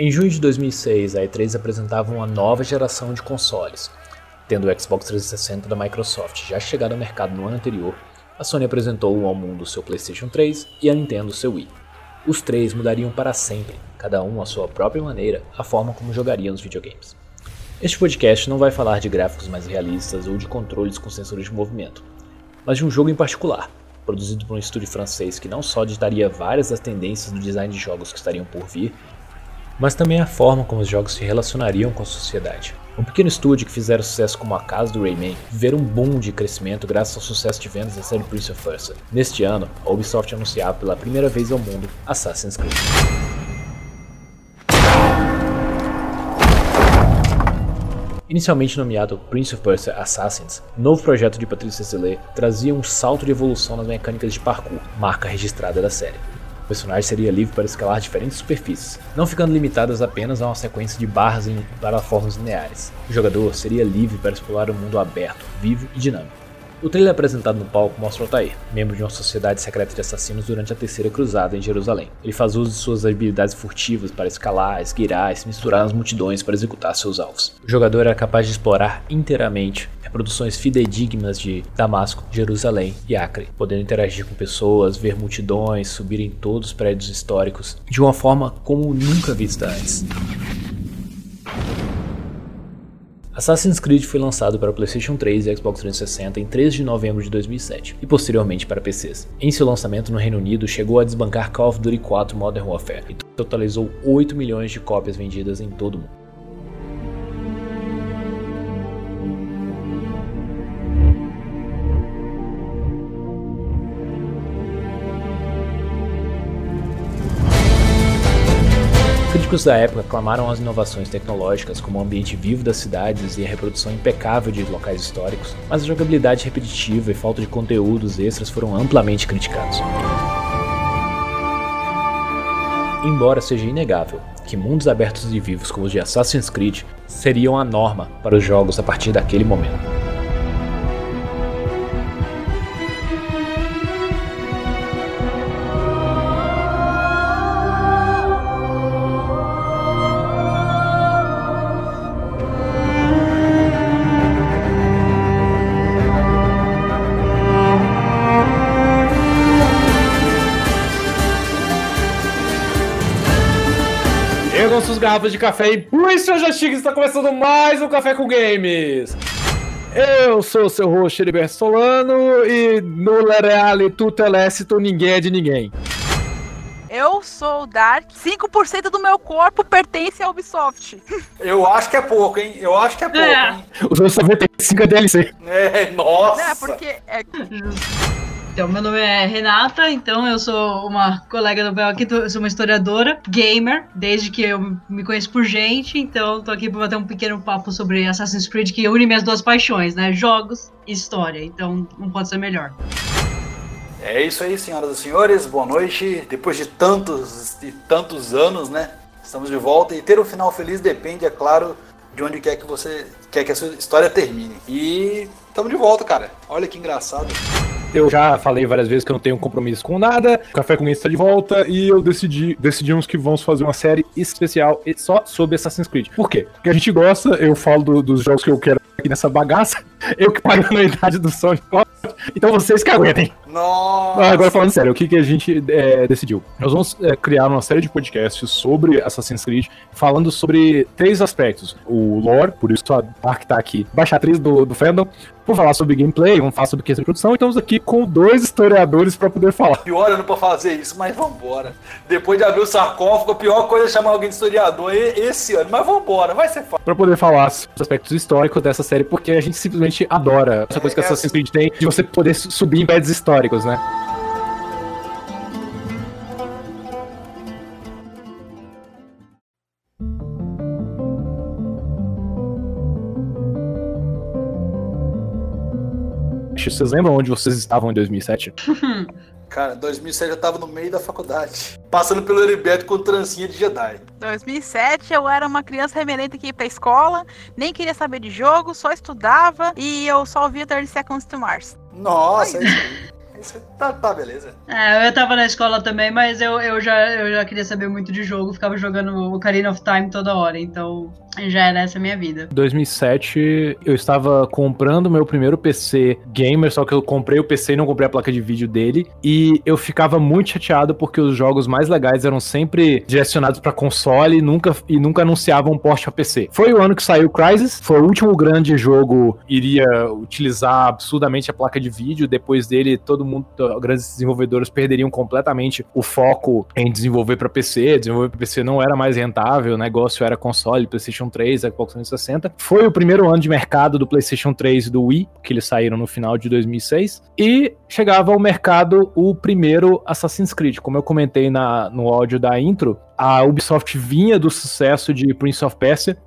Em junho de 2006, a E3 apresentava uma nova geração de consoles. Tendo o Xbox 360 da Microsoft já chegado ao mercado no ano anterior, a Sony apresentou ao mundo seu PlayStation 3 e a Nintendo seu Wii. Os três mudariam para sempre, cada um à sua própria maneira, a forma como jogariam os videogames. Este podcast não vai falar de gráficos mais realistas ou de controles com sensores de movimento, mas de um jogo em particular, produzido por um estúdio francês que não só ditaria várias das tendências do design de jogos que estariam por vir, mas também a forma como os jogos se relacionariam com a sociedade. Um pequeno estúdio que fizeram sucesso como a casa do Rayman viveram um boom de crescimento graças ao sucesso de vendas da série Prince of Persia. Neste ano, a Ubisoft anunciava pela primeira vez ao mundo Assassin's Creed. Inicialmente nomeado Prince of Persia Assassins, o novo projeto de Patrice Cézanne trazia um salto de evolução nas mecânicas de parkour, marca registrada da série. O personagem seria livre para escalar diferentes superfícies, não ficando limitadas apenas a uma sequência de barras em plataformas lineares. O jogador seria livre para explorar um mundo aberto, vivo e dinâmico. O trailer apresentado no palco mostra Altair, membro de uma sociedade secreta de assassinos durante a Terceira Cruzada em Jerusalém. Ele faz uso de suas habilidades furtivas para escalar, esgueirar e se misturar nas multidões para executar seus alvos. O jogador era capaz de explorar inteiramente reproduções fidedignas de Damasco, Jerusalém e Acre, podendo interagir com pessoas, ver multidões, subir em todos os prédios históricos de uma forma como nunca vista antes. Assassin's Creed foi lançado para PlayStation 3 e Xbox 360 em 3 de novembro de 2007 e posteriormente para PCs. Em seu lançamento no Reino Unido, chegou a desbancar Call of Duty 4 Modern Warfare e totalizou 8 milhões de cópias vendidas em todo o mundo. Críticos da época clamaram as inovações tecnológicas, como o ambiente vivo das cidades e a reprodução impecável de locais históricos, mas a jogabilidade repetitiva e falta de conteúdos extras foram amplamente criticados. Embora seja inegável que mundos abertos e vivos como os de Assassin's Creed seriam a norma para os jogos a partir daquele momento. Garrafas de café e por já chega está começando mais um Café com Games. Eu sou o seu host, Heriberto Solano, e no Lereale tu Lecito, ninguém é de ninguém. Eu sou o Dark, 5% do meu corpo pertence à Ubisoft. Eu acho que é pouco, hein? Eu acho que é pouco, é. hein? Os outros 95 é DLC. É, nossa! É, porque... É... Então, meu nome é Renata, então eu sou uma colega do Bel aqui, eu sou uma historiadora, gamer, desde que eu me conheço por gente, então tô aqui para bater um pequeno papo sobre Assassin's Creed que une minhas duas paixões, né? Jogos e história, então não pode ser melhor. É isso aí, senhoras e senhores, boa noite. Depois de tantos e tantos anos, né? Estamos de volta e ter um final feliz depende, é claro, de onde quer que você quer que a sua história termine. E estamos de volta, cara. Olha que engraçado. Eu já falei várias vezes que eu não tenho compromisso com nada. O Café com Games está de volta e eu decidi, decidimos que vamos fazer uma série especial só sobre Assassin's Creed. Por quê? Porque a gente gosta, eu falo do, dos jogos que eu quero aqui nessa bagaça, eu que pago a idade do Sonic, então vocês que aguentem. Nossa! Agora falando sério, o que, que a gente é, decidiu? Nós vamos é, criar uma série de podcasts sobre Assassin's Creed, falando sobre três aspectos. O lore, por isso a Dark tá aqui, baixa atriz do, do fandom, Vamos falar sobre gameplay, vamos falar sobre questão de produção, e estamos aqui com dois historiadores para poder falar. Pior eu não posso fazer isso, mas vambora. Depois de abrir o sarcófago, a pior coisa é chamar alguém de historiador esse ano, mas vambora, vai ser fácil. Para poder falar os aspectos históricos dessa série, porque a gente simplesmente adora essa coisa que Assassin's Creed tem, de você poder subir em beds históricos, né? Vocês lembram onde vocês estavam em 2007? Cara, 2007 eu tava no meio da faculdade. Passando pelo Heriberto com trancinha de Jedi. 2007 eu era uma criança remelenta que ia pra escola, nem queria saber de jogo, só estudava e eu só ouvia 30 Seconds to Mars. Nossa, é isso aí. Tá, tá, beleza. É, eu tava na escola também, mas eu, eu, já, eu já queria saber muito de jogo, ficava jogando o Ocarina of Time toda hora, então já era essa minha vida. Em 2007, eu estava comprando meu primeiro PC gamer, só que eu comprei o PC e não comprei a placa de vídeo dele, e eu ficava muito chateado porque os jogos mais legais eram sempre direcionados para console e nunca, e nunca anunciavam um porte a PC. Foi o ano que saiu Crysis, foi o último grande jogo iria utilizar absurdamente a placa de vídeo, depois dele todo mundo, grandes desenvolvedores perderiam completamente o foco em desenvolver para PC, desenvolver para PC não era mais rentável, o negócio era console, PlayStation 3, Xbox 360. Foi o primeiro ano de mercado do PlayStation 3 e do Wii, que eles saíram no final de 2006, e chegava ao mercado o primeiro Assassin's Creed. Como eu comentei na, no áudio da intro, a Ubisoft vinha do sucesso de Prince of Persia,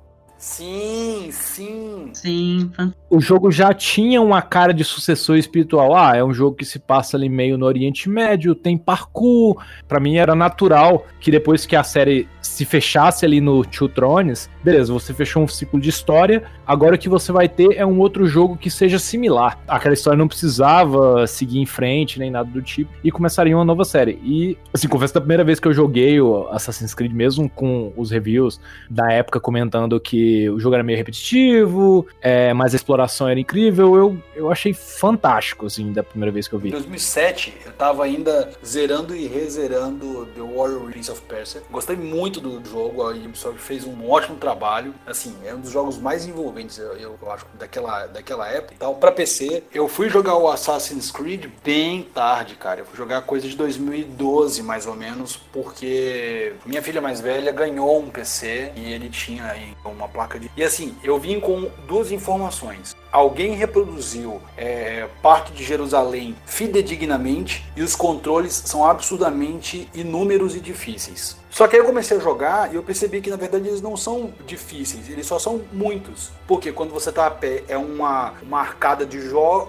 Sim, sim. Sim, o jogo já tinha uma cara de sucessor espiritual. Ah, é um jogo que se passa ali meio no Oriente Médio, tem parkour. Para mim era natural que depois que a série se fechasse ali no Two Thrones, beleza, você fechou um ciclo de história, agora o que você vai ter é um outro jogo que seja similar. Aquela história não precisava seguir em frente, nem nada do tipo, e começaria uma nova série. E, assim, confesso que a primeira vez que eu joguei o Assassin's Creed, mesmo com os reviews da época comentando que o jogo era meio repetitivo, é, mas a exploração era incrível, eu, eu achei fantástico, assim, da primeira vez que eu vi. Em 2007, eu tava ainda zerando e rezerando The Warrior Prince of Persia. Gostei muito do jogo, a Ubisoft fez um ótimo trabalho. Assim, é um dos jogos mais envolventes, eu, eu acho, daquela, daquela época. Então, pra PC, eu fui jogar o Assassin's Creed bem tarde, cara. Eu fui jogar coisa de 2012, mais ou menos, porque minha filha mais velha ganhou um PC e ele tinha aí uma placa de. E assim, eu vim com duas informações alguém reproduziu é, parte de Jerusalém fidedignamente e os controles são absurdamente inúmeros e difíceis. Só que aí eu comecei a jogar e eu percebi que na verdade eles não são difíceis, eles só são muitos. Porque quando você está a pé é uma, uma arcada de,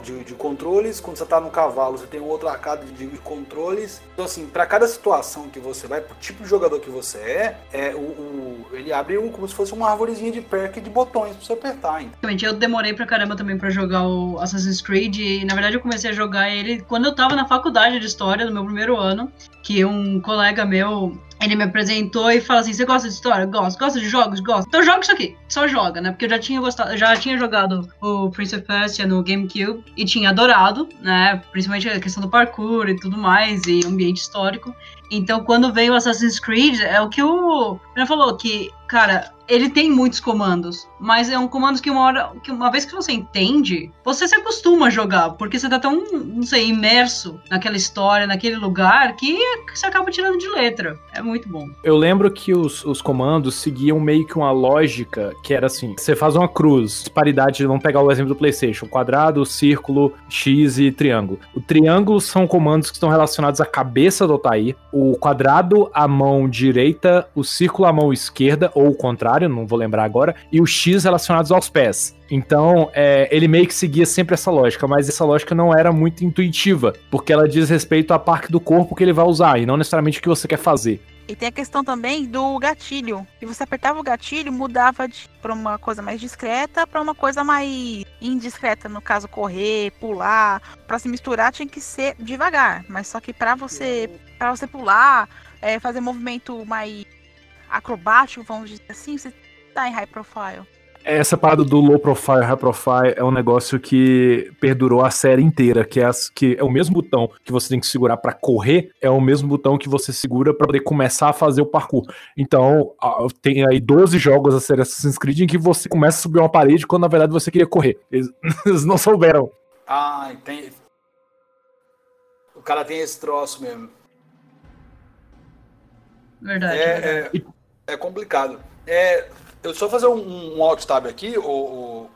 de, de controles, quando você está no cavalo você tem outra arcada de, de controles. Então assim, para cada situação que você vai, pro tipo de jogador que você é, é o, o ele abre um, como se fosse uma árvorezinha de perk de botões para você apertar. Então. Eu demorei pra caramba também para jogar o Assassin's Creed e na verdade eu comecei a jogar ele quando eu tava na faculdade de história, no meu primeiro ano, que um colega meu ele me apresentou e falou assim: Você gosta de história? Gosto. Gosta de jogos? Gosto. Então joga isso aqui. Só joga, né? Porque eu já tinha gostado, já tinha jogado o Prince of Persia no GameCube e tinha adorado, né? Principalmente a questão do parkour e tudo mais, e ambiente histórico. Então, quando veio o Assassin's Creed, é o que o Renan falou, que, cara, ele tem muitos comandos, mas é um comando que uma hora, que uma vez que você entende, você se acostuma a jogar, porque você tá tão, não sei, imerso naquela história, naquele lugar, que você acaba tirando de letra. É muito bom. Eu lembro que os, os comandos seguiam meio que uma lógica que era assim: você faz uma cruz, disparidade, vamos pegar o exemplo do PlayStation: quadrado, círculo, X e triângulo. O triângulo são comandos que estão relacionados à cabeça do Altair, o quadrado, a mão direita, o círculo, a mão esquerda, ou o contrário contrário, não vou lembrar agora, e os X relacionados aos pés. Então, é, ele meio que seguia sempre essa lógica, mas essa lógica não era muito intuitiva, porque ela diz respeito à parte do corpo que ele vai usar, e não necessariamente o que você quer fazer. E tem a questão também do gatilho. Se você apertava o gatilho, mudava para uma coisa mais discreta para uma coisa mais indiscreta, no caso correr, pular, para se misturar tinha que ser devagar, mas só que para você para você pular, é, fazer movimento mais acrobático, vamos dizer assim, você tá em high profile. Essa parada do low profile, high profile é um negócio que perdurou a série inteira, que é, as, que é o mesmo botão que você tem que segurar para correr, é o mesmo botão que você segura para poder começar a fazer o parkour. Então, tem aí 12 jogos a série Assassin's Creed em que você começa a subir uma parede quando na verdade você queria correr. Eles, eles não souberam. Ah, tem. O cara tem esse troço mesmo. Verdade. É, verdade. é é complicado. É, eu só fazer um, um alt tab aqui, o, o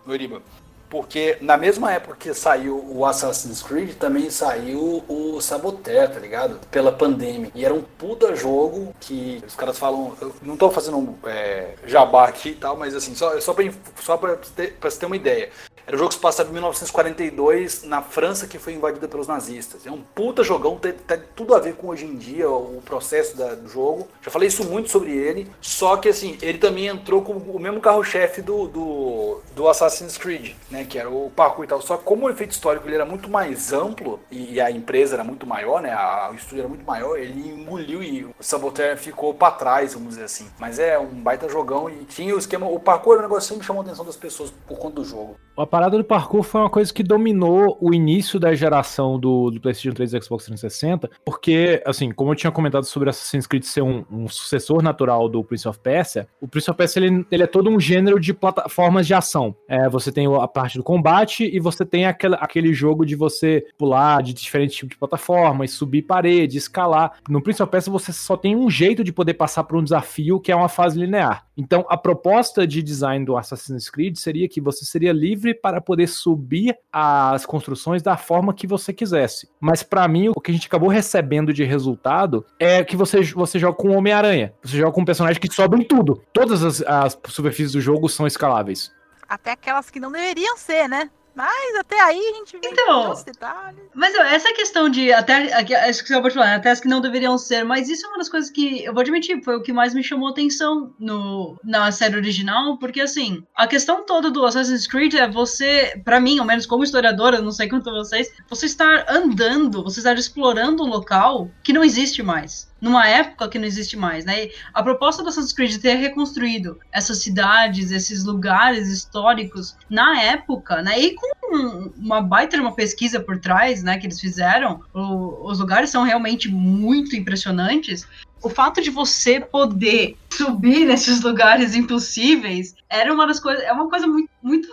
porque na mesma época que saiu o Assassin's Creed, também saiu o Saboteur, tá ligado? Pela pandemia. E era um puta jogo que os caras falam. Eu não tô fazendo um é, jabá aqui e tal, mas assim, só, só, pra, só pra, ter, pra você ter uma ideia. Era um jogo que se passava em 1942 na França que foi invadida pelos nazistas. É um puta jogão, tem, tem tudo a ver com hoje em dia o processo da, do jogo. Já falei isso muito sobre ele, só que assim, ele também entrou com o mesmo carro-chefe do, do, do, Assassin's Creed, né, que era o parkour e tal. Só que como o efeito histórico ele era muito mais amplo e, a empresa era muito maior, né, a, o estúdio era muito maior, ele engoliu e o Saboteur ficou para trás, vamos dizer assim. Mas é um baita jogão e tinha o esquema, o parkour era um negócio que sempre chamou a atenção das pessoas por conta do jogo. A parada do parkour foi uma coisa que dominou o início da geração do, do PlayStation 3 e Xbox 360, porque, assim, como eu tinha comentado sobre Assassin's Creed ser um, um sucessor natural do Prince of Persia, o Prince of Persia ele, ele é todo um gênero de plataformas de ação. É, você tem a parte do combate e você tem aquele, aquele jogo de você pular de diferentes tipos de plataformas, subir parede, escalar. No Prince of Persia você só tem um jeito de poder passar por um desafio que é uma fase linear. Então, a proposta de design do Assassin's Creed seria que você seria livre para poder subir as construções da forma que você quisesse. Mas para mim, o que a gente acabou recebendo de resultado é que você, você joga com Homem-Aranha. Você joga com um personagem que sobe em tudo. Todas as, as superfícies do jogo são escaláveis. Até aquelas que não deveriam ser, né? Mas até aí a gente vê então, detalhes. Mas essa questão de até acho que você pode falar, até as que não deveriam ser, mas isso é uma das coisas que eu vou admitir, foi o que mais me chamou atenção no, na série original, porque assim, a questão toda do Assassin's Creed é você, para mim, ao menos como historiadora, não sei quanto vocês, você estar andando, você estar explorando um local que não existe mais numa época que não existe mais, né? E a proposta do Assassin's Creed ter reconstruído essas cidades, esses lugares históricos na época, né? E com uma baita uma pesquisa por trás, né? Que eles fizeram, o, os lugares são realmente muito impressionantes. O fato de você poder subir nesses lugares impossíveis era uma das coisas, é uma coisa muito, muito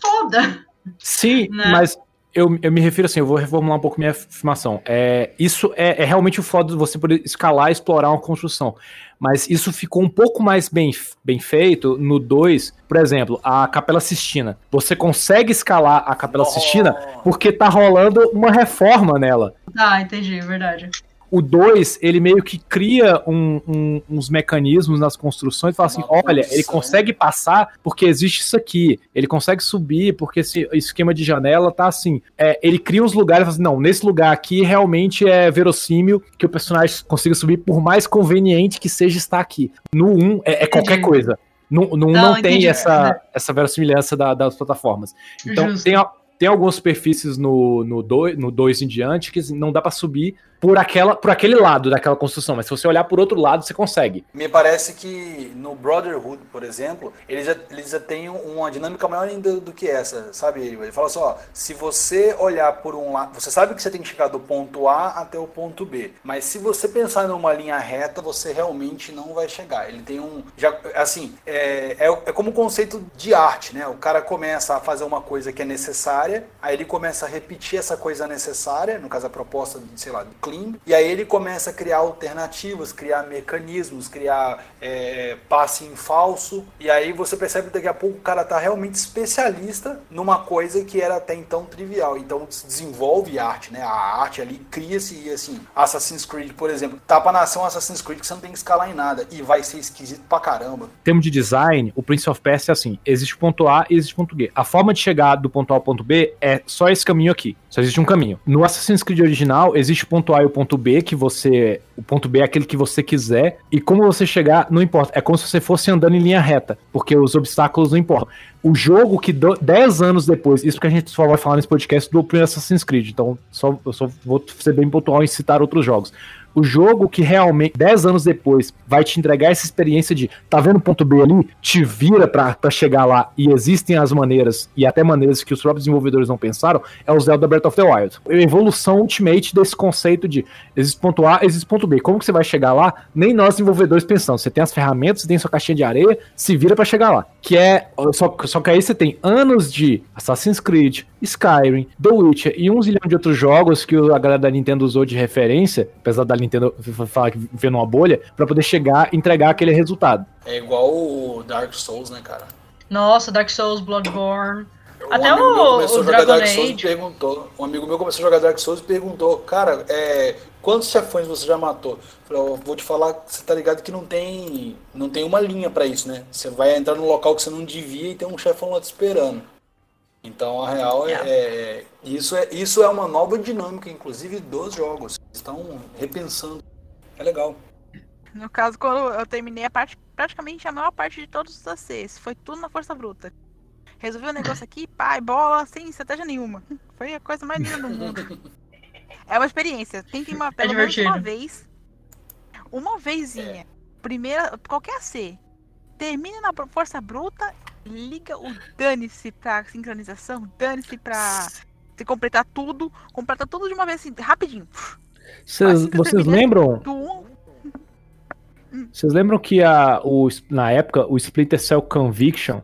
foda. Sim, né? mas eu, eu me refiro assim, eu vou reformular um pouco minha afirmação. É, isso é, é realmente o foda de você poder escalar e explorar uma construção. Mas isso ficou um pouco mais bem, bem feito no 2. Por exemplo, a Capela Sistina. Você consegue escalar a Capela oh. Sistina porque tá rolando uma reforma nela. Ah, entendi, é verdade. O 2, ele meio que cria um, um, uns mecanismos nas construções e fala assim: olha, ele consegue passar porque existe isso aqui. Ele consegue subir porque esse esquema de janela tá assim. É, ele cria uns lugares e fala assim: não, nesse lugar aqui realmente é verossímil que o personagem consiga subir, por mais conveniente que seja estar aqui. No 1 um, é, é qualquer coisa. No, no não, não tem essa, essa verossimilhança da, das plataformas. Então tem, tem algumas superfícies no 2 no dois, no dois em diante que não dá para subir por, aquela, por aquele lado daquela construção, mas se você olhar por outro lado, você consegue. Me parece que no Brotherhood, por exemplo, eles já, eles já têm uma dinâmica maior ainda do que essa, sabe? Ele fala só, assim, se você olhar por um lado, você sabe que você tem que chegar do ponto A até o ponto B, mas se você pensar numa linha reta, você realmente não vai chegar. Ele tem um, já, assim, é, é, é como o conceito de arte, né? O cara começa a fazer uma coisa que é necessária, aí ele começa a repetir essa coisa necessária, no caso a proposta de, sei lá, e aí ele começa a criar alternativas, criar mecanismos, criar é, passe em falso, e aí você percebe que daqui a pouco o cara tá realmente especialista numa coisa que era até então trivial. Então se desenvolve arte, né? A arte ali cria-se e assim, Assassin's Creed, por exemplo, tá pra nação Assassin's Creed que você não tem que escalar em nada e vai ser esquisito pra caramba. Em termos de design, o Prince of Persia é assim: existe ponto A e existe ponto B. A forma de chegar do ponto A ao ponto B é só esse caminho aqui. Só existe um caminho. No Assassin's Creed original, existe o ponto A e o ponto B, que você. O ponto B é aquele que você quiser. E como você chegar, não importa. É como se você fosse andando em linha reta. Porque os obstáculos não importam. O jogo que 10 anos depois, isso que a gente só vai falar nesse podcast do primeiro Assassin's Creed. Então, só, eu só vou ser bem pontual em citar outros jogos o jogo que realmente, 10 anos depois, vai te entregar essa experiência de tá vendo o ponto B ali? Te vira pra chegar lá e existem as maneiras, e até maneiras que os próprios desenvolvedores não pensaram, é o Zelda Breath of the Wild. A evolução ultimate desse conceito de existe ponto A, existe ponto B. Como que você vai chegar lá? Nem nós desenvolvedores pensamos. Você tem as ferramentas, você tem sua caixinha de areia, se vira para chegar lá. Que é. Só, só que aí você tem anos de Assassin's Creed, Skyrim, The Witcher e um zilhão de outros jogos que a galera da Nintendo usou de referência, apesar da Nintendo falar que vê numa bolha, para poder chegar e entregar aquele resultado. É igual o Dark Souls, né, cara? Nossa, Dark Souls, Bloodborne. Um Até o, o Dragon Dark Souls Age. perguntou. Um amigo meu começou a jogar Dark Souls e perguntou, cara, é, quantos chefões você já matou? Eu falei, vou te falar, você tá ligado que não tem, não tem uma linha para isso, né? Você vai entrar num local que você não devia e tem um chefão lá te esperando. Então a real é, é, isso é isso é uma nova dinâmica, inclusive dos jogos. Estão repensando. É legal. No caso, quando eu terminei a parte, praticamente a maior parte de todos os ACs, foi tudo na força bruta. Resolvi o um negócio aqui, pai, bola, sem estratégia nenhuma. Foi a coisa mais linda do mundo. É uma experiência. Tentem uma, pelo menos uma vez. Uma vezinha. Primeira, qualquer AC. Termina na força bruta, liga o dane-se pra sincronização, dane-se pra se completar tudo, completa tudo de uma vez assim, rapidinho. Cês, vocês lembram? Do vocês lembram que a, o, na época o Splinter Cell Conviction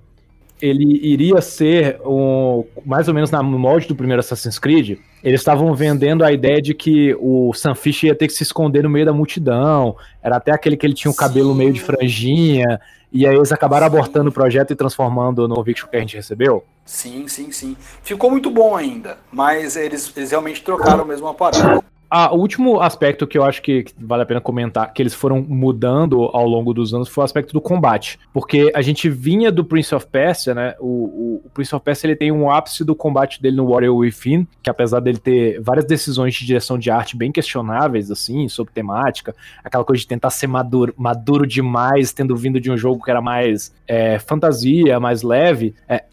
ele iria ser um, mais ou menos na molde do primeiro Assassin's Creed? Eles estavam vendendo a ideia de que o Sam Fisher ia ter que se esconder no meio da multidão. Era até aquele que ele tinha o cabelo meio de franjinha. E aí eles acabaram abortando o projeto e transformando no Conviction que a gente recebeu? Sim, sim, sim. Ficou muito bom ainda, mas eles, eles realmente trocaram mesmo a parada. Ah, o último aspecto que eu acho que, vale a pena comentar, que eles foram mudando ao longo dos anos, foi o aspecto do combate. Porque a gente vinha do Prince of Persia, né? O, o, o Prince of Persia ele tem um ápice do combate dele no Warrior Within, que apesar dele ter várias decisões de direção de arte bem questionáveis, assim, sobre temática, aquela coisa de tentar ser maduro, maduro demais, tendo vindo de um jogo que era mais é, fantasia, mais leve. É,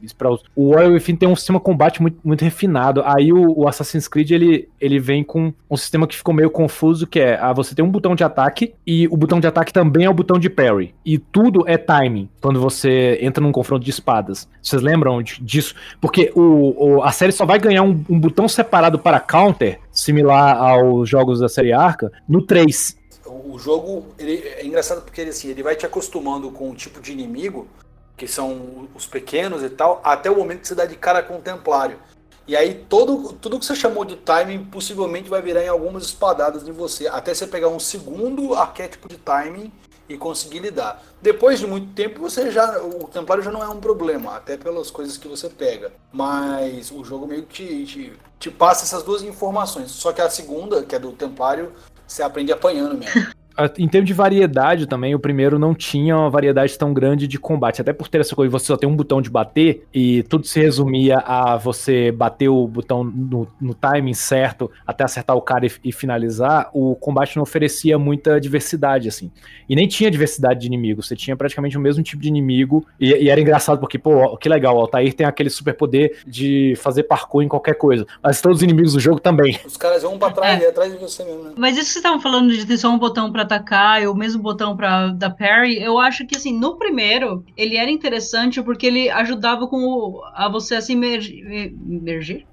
o Warrior Within tem um sistema de combate muito, muito refinado. Aí o, o Assassin's Creed ele, ele vem com um sistema que ficou meio confuso, que é, ah, você tem um botão de ataque e o botão de ataque também é o botão de parry. E tudo é timing quando você entra num confronto de espadas. Vocês lembram disso? Porque o, o a série só vai ganhar um, um botão separado para counter, similar aos jogos da série Arca, no 3 o jogo ele, é engraçado porque ele, assim, ele vai te acostumando com um tipo de inimigo, que são os pequenos e tal, até o momento que você dá de cara com o Templário. E aí todo, tudo que você chamou de timing possivelmente vai virar em algumas espadadas de você, até você pegar um segundo arquétipo de timing e conseguir lidar. Depois de muito tempo você já o templário já não é um problema, até pelas coisas que você pega. Mas o jogo meio que te, te, te passa essas duas informações. Só que a segunda, que é do templário, você aprende apanhando mesmo. em termos de variedade também, o primeiro não tinha uma variedade tão grande de combate. Até por ter essa coisa, você só tem um botão de bater e tudo se resumia a você bater o botão no, no timing certo até acertar o cara e, e, finalizar. O combate não oferecia muita diversidade, assim. E nem tinha diversidade de inimigos. Você tinha praticamente o mesmo tipo de inimigo. E, e era engraçado porque, pô, que legal, o Altair tem aquele superpoder de fazer parkour em qualquer coisa. Mas todos os inimigos do jogo também. Os caras vão pra trás, é. atrás de você mesmo, né? Mas isso que vocês estavam falando de ter só um botão pra atacar e o mesmo botão para dar parry, eu acho que assim, no primeiro, ele era interessante porque ele ajudava com o, a você assim emergir, emergir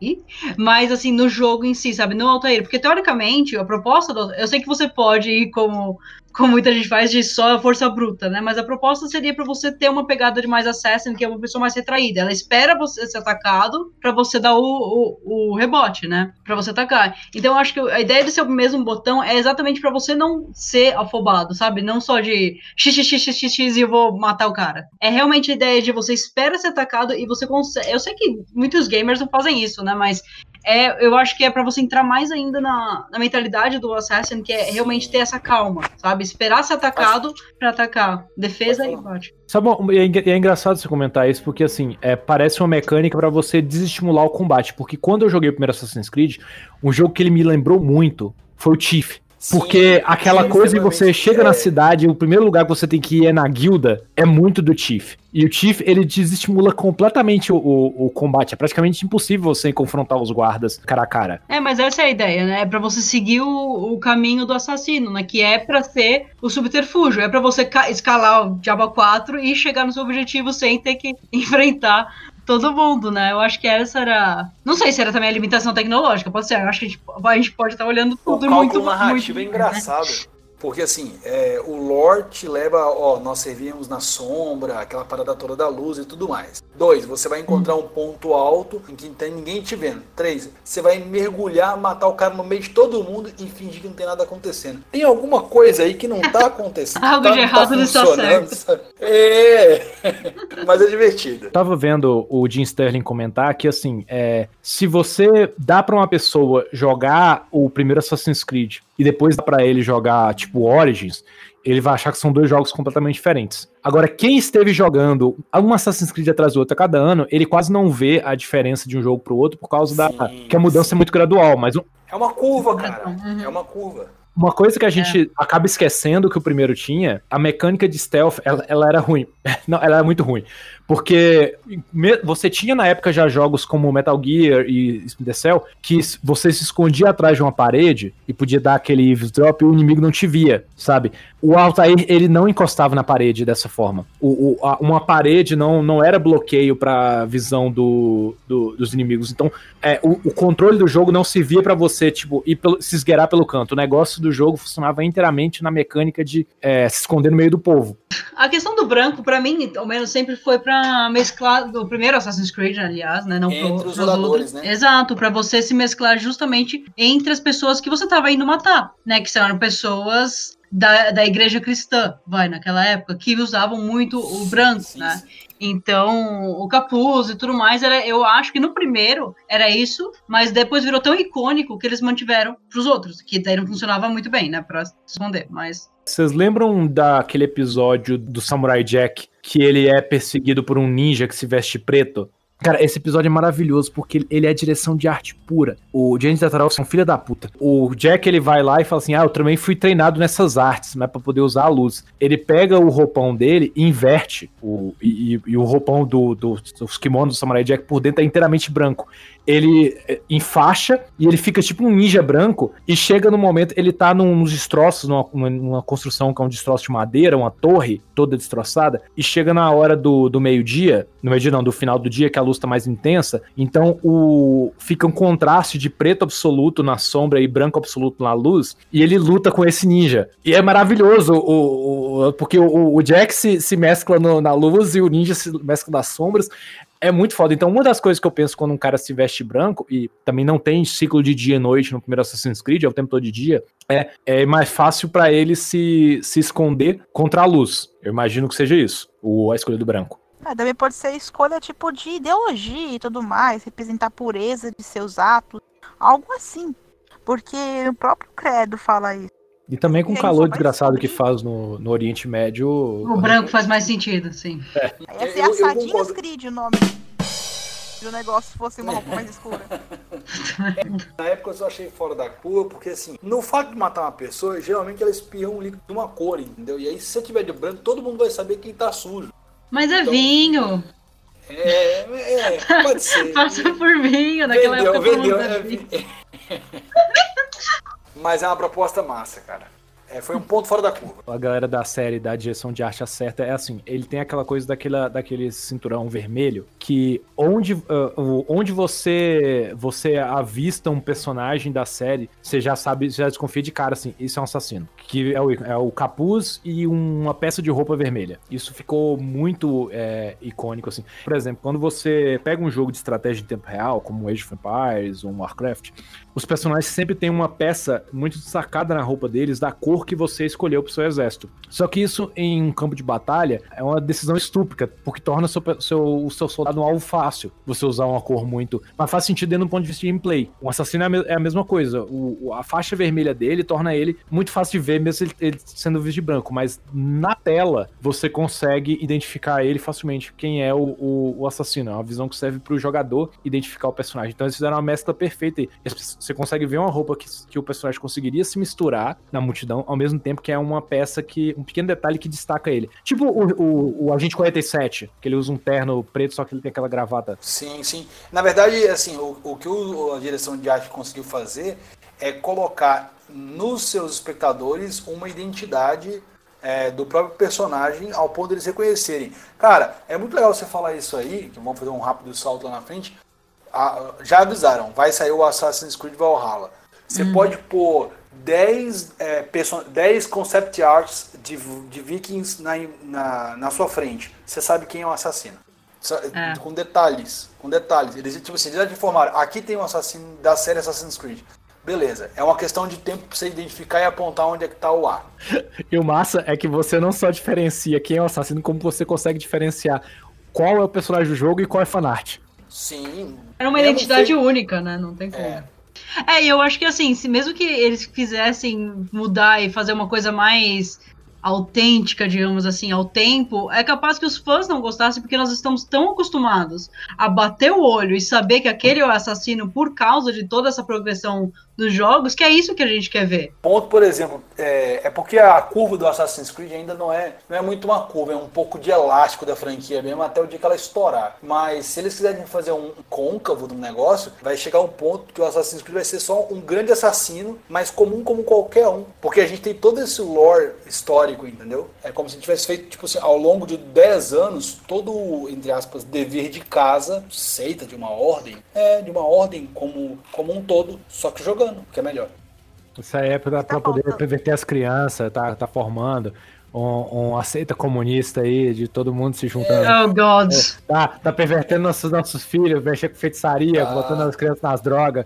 mas assim, no jogo em si, sabe? No Altair, porque teoricamente, a proposta do, eu sei que você pode ir como como muita gente faz de só força bruta, né? Mas a proposta seria para você ter uma pegada de mais assassin, que é uma pessoa mais retraída. Ela espera você ser atacado para você dar o, o, o, rebote, né? Para você atacar. Então eu acho que a ideia de ser o mesmo botão é exatamente para você não ser afobado, sabe? Não só de x, x, x, x, x e eu vou matar o cara. É realmente a ideia de você espera ser atacado e você consegue. Eu sei que muitos gamers não fazem isso, né? Mas é, eu acho que é para você entrar mais ainda na, na mentalidade do Assassin, que é realmente ter essa calma, sabe? Esperar ser atacado para atacar. Defesa e bate. Sabe, é, é engraçado você comentar isso, porque assim, é, parece uma mecânica para você desestimular o combate. Porque quando eu joguei o primeiro Assassin's Creed, um jogo que ele me lembrou muito foi o Chief. Porque Sim, aquela coisa que você chega é... na cidade, o primeiro lugar que você tem que ir é na guilda, é muito do Chief. E o Chief, ele desestimula completamente o, o, o, combate. É praticamente impossível você confrontar os guardas cara a cara. É, mas essa é a ideia, né? É pra você seguir o, o caminho do assassino, né? Que é pra ser o subterfúgio. É pra você escalar o Diabo 4 e chegar no seu objetivo sem ter que enfrentar todo mundo, né? Eu acho que essa era. Não sei se era também a limitação tecnológica, pode ser. Eu acho que a gente, a gente pode estar olhando tudo o muito. narrativo muito, é engraçado. Né? Porque assim, é, o lore te leva, ó, nós servíamos na sombra, aquela parada toda da luz e tudo mais. Dois, você vai encontrar um ponto alto em que não tem ninguém te vendo. Três, você vai mergulhar, matar o cara no meio de todo mundo e fingir que não tem nada acontecendo. Tem alguma coisa aí que não tá acontecendo. Algo tá, de errado não está certo. Sabe? É, mas é divertido. Tava vendo o Jim Sterling comentar que assim, é, se você dá para uma pessoa jogar o primeiro Assassin's Creed e depois dá para ele jogar tipo Origins, ele vai achar que são dois jogos completamente diferentes. Agora, quem esteve jogando um Assassin's Creed atrás do outro a cada ano, ele quase não vê a diferença de um jogo pro outro por causa da Sim, que a mudança é muito gradual, mas um- É uma curva, cara. Uhum. É uma curva. uma coisa que a gente acaba esquecendo que o primeiro tinha, a mecânica de stealth, ela, ela era ruim. Não, ela era muito ruim. Porque você tinha na época já jogos como Metal Gear e Splinter Cell que você se escondia atrás de uma parede e podia dar aquele eavesdrop e o inimigo não te via, sabe? O Altair, ele não encostava na parede dessa forma. O, o- a- uma parede não, não era bloqueio pra visão do, do- dos inimigos. Então, é, o, o controle do jogo não se via pra você, tipo, ir pelo- se esgueirar pelo canto. O negócio do jogo funcionava inteiramente na mecânica de é, se esconder no meio do povo. A questão do branco, pra mim, ao menos sempre foi pra mesclar do primeiro Assassin's Creed, aliás, né? Não Entre pro- os jogadores, né? Exato, pra você se mesclar justamente entre as pessoas que você tava indo matar, né? Que são pessoas da, da igreja cristã, vai, naquela época, que usavam muito o branco, Sim, né? sim. Então, o capuz e tudo mais, era, eu acho que no primeiro era isso, mas depois virou tão icônico que eles mantiveram pros outros, que daí não funcionava muito bem, né? Pra esconder, mas. Vocês lembram daquele episódio do Samurai Jack que ele é perseguido por um ninja que se veste preto? Cara, esse episódio é maravilhoso porque ele é direção de arte pura. O James Tartarovsky é um filho da puta. O Jack, ele vai lá e fala assim, ah, eu também fui treinado nessas artes, mas pra poder usar a luz. Ele pega o roupão dele e inverte. O, e, e- e o roupão do, do, dos kimonos do Samurai Jack por dentro é inteiramente branco. Ele eh, enfaixa e ele fica tipo um ninja branco e chega no momento, ele tá num, nos destroços, numa, numa- construção que é um destroço de madeira, uma torre toda destroçada, e chega na hora do, do meio-dia, no meio-dia não, do final do dia, que a luz tá mais intensa, então o fica um contraste de preto absoluto na sombra e branco absoluto na luz, e ele luta com esse ninja. E é maravilhoso, o, o- porque o, o Jack se, se mescla no- na luz e o ninja se mescla nas sombras, é muito foda. Então, uma das coisas que eu penso quando um cara se veste branco, e também não tem ciclo de dia e noite no primeiro Assassin's Creed, é o tempo todo de dia, é, é mais fácil pra ele se, se esconder contra a luz. Eu imagino que seja isso, o, a escolha do branco. É, também pode ser escolha tipo de ideologia e tudo mais, representar a pureza de seus atos, algo assim. Porque o próprio credo fala isso. E também com o calor desgraçado que faz no, no Oriente Médio. O branco faz mais sentido, sim. Aí ia ser Assadinhas. Creed o nome do negócio se fosse uma roupa mais escura. Na época eu só achei fora da curva, porque assim, no fato de matar uma pessoa, geralmente ela espirra um líquido de uma cor, entendeu? E aí se você tiver de branco, todo mundo vai saber quem tá sujo. Mas é Então- vinho. É, é pode ser. Passa por vinho. Naquela vendeu, época vendeu. é, era vinho. Mas é uma proposta massa, cara. É, foi um ponto fora da curva. A galera da série da direção de arte acerta é assim, ele tem aquela coisa daquela, daquele cinturão vermelho que onde, o- onde você você avista um personagem da série, você já sabe, já desconfia de cara assim, isso é um assassino. Que é o, é o capuz e uma peça de roupa vermelha. Isso ficou muito é, icônico assim. Por exemplo, quando você pega um jogo de estratégia em tempo real, como Age of Empires ou Warcraft, os personagens sempre têm uma peça muito destacada na roupa deles da cor que você escolheu pro seu exército. Só que isso em um campo de batalha é uma decisão estúpida, porque torna seu, seu- o seu soldado um alvo fácil. Você usar uma cor muito. Mas faz sentido dentro do ponto de vista de gameplay. Um assassino é a, é mesma coisa. O- a faixa vermelha dele torna ele muito fácil de ver, mesmo ele, ele sendo visto de branco. Mas na tela você consegue identificar ele facilmente quem é o, o- o assassino. É uma visão que serve pro jogador identificar o personagem. Então eles fizeram uma mescla perfeita. Você consegue ver uma roupa que, que o personagem conseguiria se misturar na multidão, ao mesmo tempo que é uma peça que. um pequeno detalhe que destaca ele. Tipo o, o, o Agente 47, que ele usa um terno preto, só que ele tem aquela gravata. Sim, sim. Na verdade, assim, o, o que o- a direção de arte conseguiu fazer é colocar nos seus espectadores uma identidade é, do próprio personagem ao ponto de eles reconhecerem. Cara, é muito legal você falar isso aí, que vamos fazer um rápido salto lá na frente. Ah, já avisaram, vai sair o Assassin's Creed Valhalla. Você pode pôr 10, é, perso- 10 concept arts de, de vikings na, na, na sua frente. Você sabe quem é o assassino. Sa- É. Com detalhes. Com detalhes. Eles, tipo assim, eles já te informaram. Aqui tem um assassino da série Assassin's Creed. Beleza. É uma questão de tempo pra você identificar e apontar onde é que tá o A. E o massa é que você não só diferencia quem é o assassino, como você consegue diferenciar qual é o personagem do jogo e qual é fanart. Sim. Era uma mesmo identidade feito- única, né? Não tem como. É. É, e eu acho que assim, se mesmo que eles quisessem mudar e fazer uma coisa mais autêntica, digamos assim, ao tempo, é capaz que os fãs não gostassem porque nós estamos tão acostumados a bater o olho e saber que aquele é o assassino por causa de toda essa progressão dos jogos, que é isso que a gente quer ver. Ponto, por exemplo, é, é porque a curva do Assassin's Creed ainda não é, não é muito uma curva, é um pouco de elástico da franquia mesmo, até o dia que ela estourar. Mas se eles quiserem fazer um côncavo do negócio, vai chegar um ponto que o Assassin's Creed vai ser só um grande assassino, mas comum como qualquer um. Porque a gente tem todo esse lore histórico, entendeu? É como se a gente tivesse feito, tipo assim, ao longo de 10 anos, todo, entre aspas, dever de casa, seita de uma ordem, é, de uma ordem como, como um todo, só que jogando que é melhor. Isso aí é pra, pra poder perverter as crianças, tá, tá formando um, um aceita comunista aí, de todo mundo se juntando. Oh, God. É, tá, tá pervertendo nossos, nossos filhos, mexendo com feitiçaria, tá. botando as crianças nas drogas.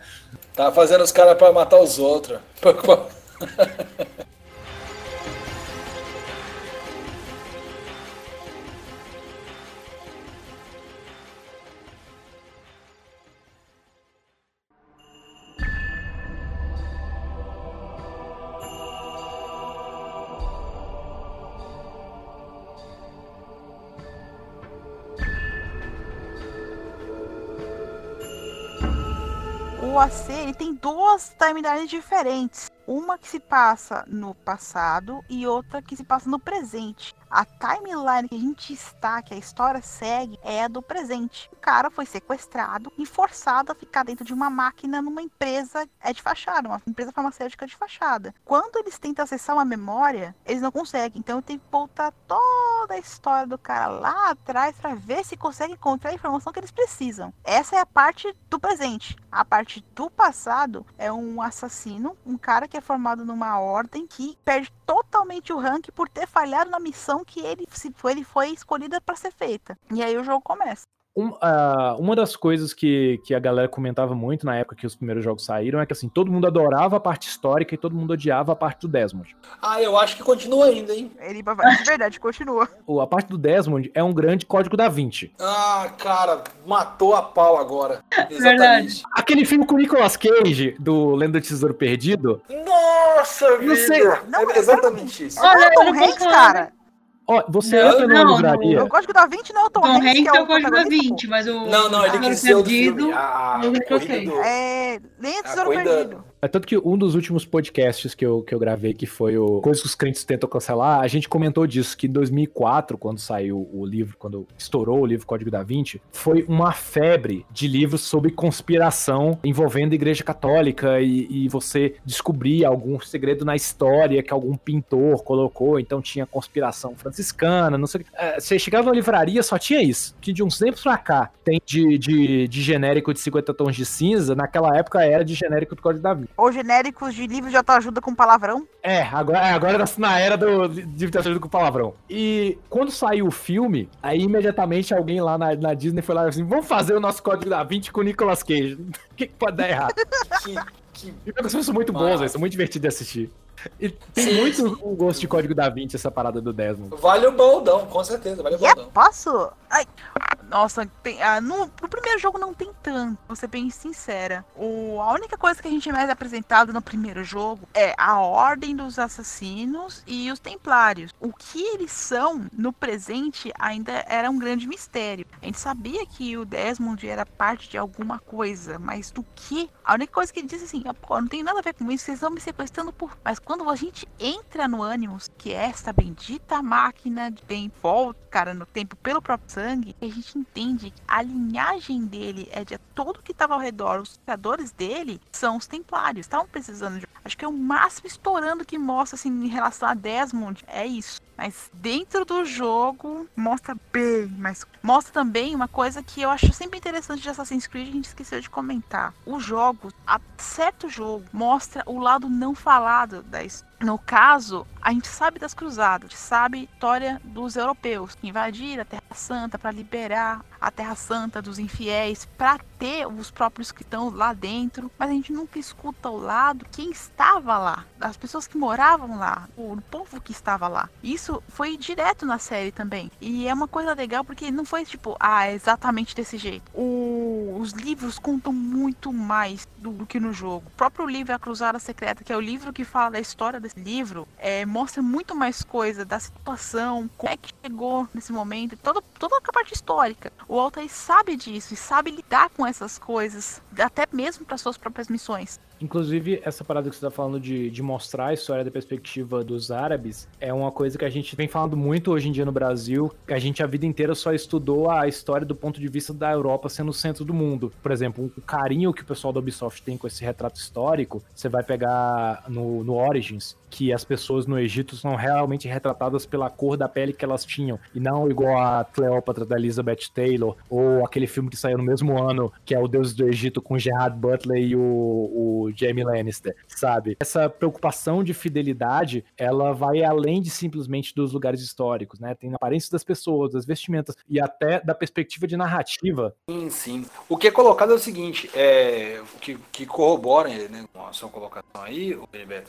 Tá fazendo os caras pra matar os outros. o AC ele tem duas timelines diferentes. Uma que se passa no passado e outra que se passa no presente. A timeline que a gente está, que a história segue, é a do presente. O cara foi sequestrado e forçado a ficar dentro de uma máquina numa empresa é de fachada, uma empresa farmacêutica de fachada. Quando eles tentam acessar uma memória, eles não conseguem. Então tem que voltar toda a história do cara lá atrás para ver se consegue encontrar a informação que eles precisam. Essa é a parte do presente. A parte do passado é um assassino, um cara que é formado numa ordem que perde totalmente o rank por ter falhado na missão que ele, se foi, ele foi escolhida para ser feita. E aí o jogo começa. Um, uh, uma das coisas que, que a galera comentava muito na época que os primeiros jogos saíram é que assim, todo mundo adorava a parte histórica e todo mundo odiava a parte do Desmond. Ah, eu acho que continua ainda, hein? Ele, de verdade, continua. A parte do Desmond é um grande código da Vinci. Ah, cara, matou a pau agora. Exatamente. Verdade. Aquele filme com o Nicolas Cage, do Lenda do Tesouro Perdido. Nossa, vida! Não, é exatamente isso. Olha, Tom Hanks, cara. Ó, você não, entra numa livraria. O código da 20 não é o Tom, Tom Hanks, Hanks é, é o código da 20, mas o. Não, não, ele quis ser o do filme. A, a, a É, nem Tesouro Perdido. É tanto que um dos últimos podcasts que eu, que eu gravei, que foi o Coisas que os crentes tentam cancelar, a gente comentou disso, que em 2004, quando saiu o livro, quando estourou o livro Código da Vinci, foi uma febre de livros sobre conspiração envolvendo a Igreja Católica e, e você descobrir algum segredo na história que algum pintor colocou, então tinha conspiração franciscana, não sei o que. É, você chegava na livraria, só tinha isso. Que de uns tempos pra cá tem de, de, de genérico de 50 tons de cinza, naquela época era de genérico do Código da Vinci ou genéricos de livros de autoajuda com palavrão. É, agora, é, agora tá na era do livro de autoajuda com palavrão. E quando saiu o filme, aí imediatamente alguém lá na, na Disney foi lá assim: vamos fazer o nosso código da 20 com o Nicolas Cage. O que, que pode dar errado? que, que... E são muito bons, são muito divertidos de assistir. E tem sim, muito sim. o gosto de código da 20 essa parada do Desmond. Vale o baldão, com certeza, vale o baldão. Posso? Ai, nossa, tem, ah, no, no, primeiro jogo não tem tanto, vou ser bem sincera. O, a única coisa que a gente é mais apresentado no primeiro jogo é a ordem dos assassinos e os templários. O que eles são no presente ainda era um grande mistério. A gente sabia que o Desmond era parte de alguma coisa, mas do que? A única coisa que ele disse assim, pô, não tem nada a ver com isso, vocês estão me sequestrando por. Mas quando a gente entra no Animus, que é essa bendita máquina de volta, cara, no tempo pelo próprio sangue, a gente entende que a linhagem dele é de todo que estava ao redor. Os criadores dele são os templários. Estavam precisando de. Acho que é o máximo estourando que mostra assim em relação a Desmond. É isso. Mas dentro do jogo mostra bem, mas mostra também uma coisa que eu acho sempre interessante de Assassin's Creed, a gente esqueceu de comentar. O jogo, a certo jogo, mostra o lado não falado da história. No caso, a gente sabe das cruzadas, a gente sabe a história dos europeus que invadiram a Terra Santa para liberar a Terra Santa dos infiéis, para ter os próprios que estão lá dentro, mas a gente nunca escuta ao lado quem estava lá, as pessoas que moravam lá, o povo que estava lá. Isso foi direto na série também. E é uma coisa legal porque não foi tipo, ah, é exatamente desse jeito. O, os livros contam muito mais do, do, que no jogo. O próprio livro A Cruzada Secreta, que é o livro que fala da história desse livro, é, mostra muito mais coisa da situação, como é que chegou nesse momento, toda, toda a parte histórica. O Altair sabe disso e sabe lidar com essas coisas, até mesmo para suas próprias missões. Inclusive, essa parada que você está falando de, de mostrar a história da perspectiva dos árabes é uma coisa que a gente vem falando muito hoje em dia no Brasil. A gente a vida inteira só estudou a história do ponto de vista da Europa sendo o centro do mundo. Por exemplo, o carinho que o pessoal da Ubisoft tem com esse retrato histórico, você vai pegar no, no Origins, que as pessoas no Egito são realmente retratadas pela cor da pele que elas tinham, e não igual a Cleópatra da Elizabeth Taylor, ou aquele filme que saiu no mesmo ano, que é o Deus do Egito com Gerard Butler e o, o Jamie Lannister, sabe? Essa preocupação de fidelidade, ela vai além de simplesmente dos lugares históricos, né? Tem a aparência das pessoas, das vestimentas e até da perspectiva de narrativa. Sim, sim. O que é colocado é o seguinte, é, que, que corrobora né, com a sua colocação aí,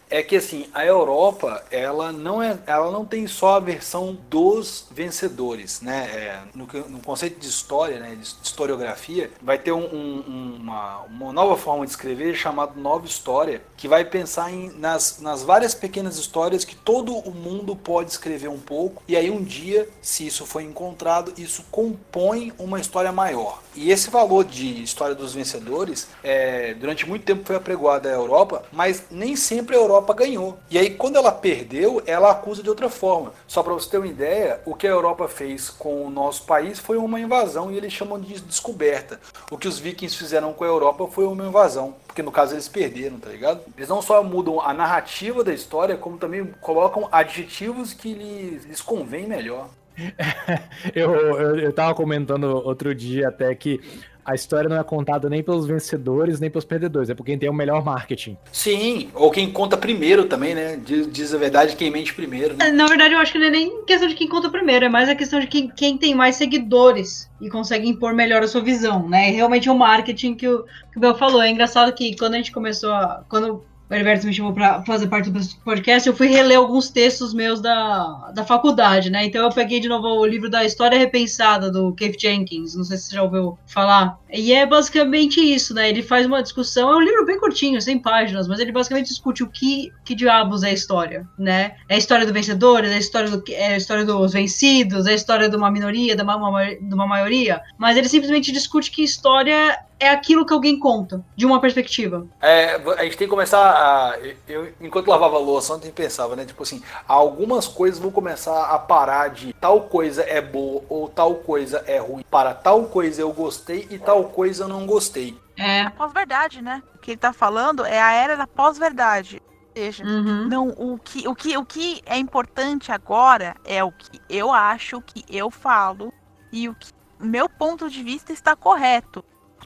é que assim, a Europa, ela não é, ela não tem só a versão dos vencedores, né? É, no, no, conceito de história, né, de historiografia, vai ter um, um, uma, uma nova forma de escrever chamada nova história, que vai pensar em, nas, nas várias pequenas histórias que todo o mundo pode escrever um pouco, e aí um dia, se isso foi encontrado, isso compõe uma história maior. E esse valor de história dos vencedores, é, durante muito tempo foi apregoado à Europa, mas nem sempre a Europa ganhou. E aí, quando ela perdeu, ela acusa de outra forma. Só para você ter uma ideia, o que a Europa fez com o nosso país foi uma invasão e eles chamam de descoberta. O que os vikings fizeram com a Europa foi uma invasão porque no caso eles perderam, tá ligado? Eles não só mudam a narrativa da história, como também colocam adjetivos que lhes, lhes convém melhor. eu, eu, eu tava comentando outro dia até que a história não é contada nem pelos vencedores, nem pelos perdedores, é por quem tem o melhor marketing. Sim, ou quem conta primeiro também, né? Diz, diz a verdade quem mente primeiro. Né? É, na verdade, eu acho que não é nem questão de quem conta primeiro, é mais a questão de quem, quem tem mais seguidores e consegue impor melhor a sua visão, né? realmente é o marketing que o, que o Bel falou. É engraçado que quando a gente começou a. Quando o Herberto me chamou para fazer parte do podcast, eu fui reler alguns textos meus da, da faculdade, né? Então eu peguei de novo o livro da História Repensada, do Keith Jenkins, não sei se você já ouviu falar. E é basicamente isso, né? Ele faz uma discussão, é um livro bem curtinho, 100 páginas, mas ele basicamente discute o que, que diabos é história, né? É a história do vencedor, é a história, do, é a história dos vencidos, é a história de uma minoria, de uma, de uma maioria, mas ele simplesmente discute que história é aquilo que alguém conta, de uma perspectiva. É, a gente tem que começar a. Eu, enquanto lavava a louça ontem, pensava, né? Tipo assim, algumas coisas vão começar a parar de tal coisa é boa ou tal coisa é ruim. Para tal coisa eu gostei e tal coisa eu não gostei. É. A pós-verdade, né? O que ele tá falando é a era da pós-verdade. Ou seja, uhum. não, o, que, o, que, o que é importante agora é o que eu acho, o que eu falo e o que meu ponto de vista está correto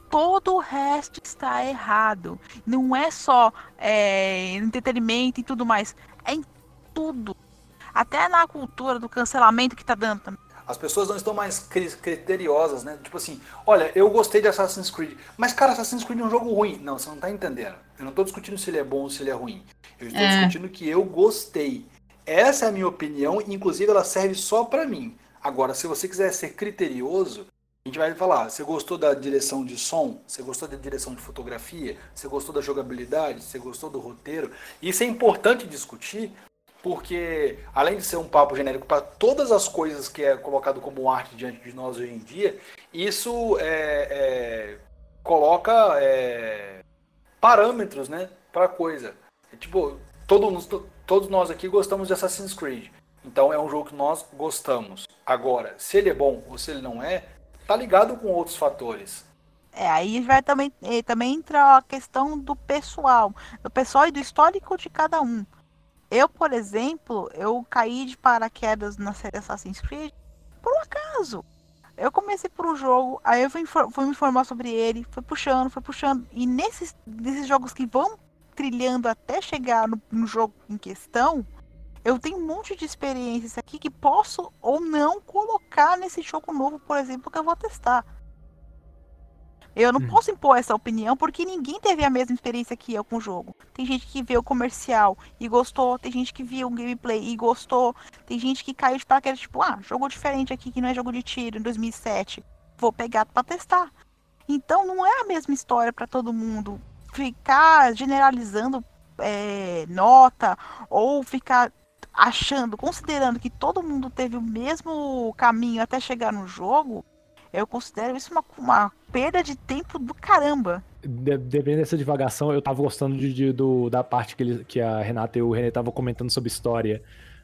todo o resto está errado. Não é só é, entretenimento e tudo mais. É em tudo. Até na cultura do cancelamento que tá dando também. As pessoas não estão mais criteriosas, né? Tipo assim, olha, eu gostei de Assassin's Creed, mas cara, Assassin's Creed é um jogo ruim. Não, você não tá entendendo. Eu não tô discutindo se ele é bom ou se ele é ruim. Eu estou é. discutindo que eu gostei. Essa é a minha opinião, inclusive ela serve só para mim. Agora, se você quiser ser criterioso, gente vai falar, você gostou da direção de som? Você gostou da direção de fotografia? Você gostou da jogabilidade? Você gostou do roteiro? Isso é importante discutir, porque além de ser um papo genérico para todas as coisas que é colocado como arte diante de nós hoje em dia, isso é, é, coloca é, parâmetros né, para a coisa. É, tipo, todos, todos nós aqui gostamos de Assassin's Creed. Então é um jogo que nós gostamos. Agora, se ele é bom ou se ele não é, tá ligado com outros fatores. É, aí vai também, também entra a questão do pessoal, do pessoal e do histórico de cada um. Eu, por exemplo, eu caí de paraquedas na série Assassin's Creed por um acaso. Eu comecei por um jogo, aí eu fui, fui me informar sobre ele, fui puxando, fui puxando. E nesses, nesses jogos que vão trilhando até chegar no, no jogo em questão, eu tenho um monte de experiências aqui que posso ou não colocar nesse jogo novo, por exemplo, que eu vou testar. Eu não Hum. posso impor essa opinião porque ninguém teve a mesma experiência que eu com o jogo. Tem gente que vê o comercial e gostou, tem gente que viu o gameplay e gostou, tem gente que caiu de paraquedas, tipo, ah, jogo diferente aqui que não é jogo de tiro em 2007. Vou pegar pra testar. Então não é a mesma história pra todo mundo. Ficar generalizando é, nota ou ficar achando, considerando que todo mundo teve o mesmo caminho até chegar no jogo, eu considero isso uma, uma perda de tempo do caramba. De- Dependendo dessa divagação, eu tava gostando de, de- do, da parte que, ele- que a Renata e o René estavam comentando sobre história,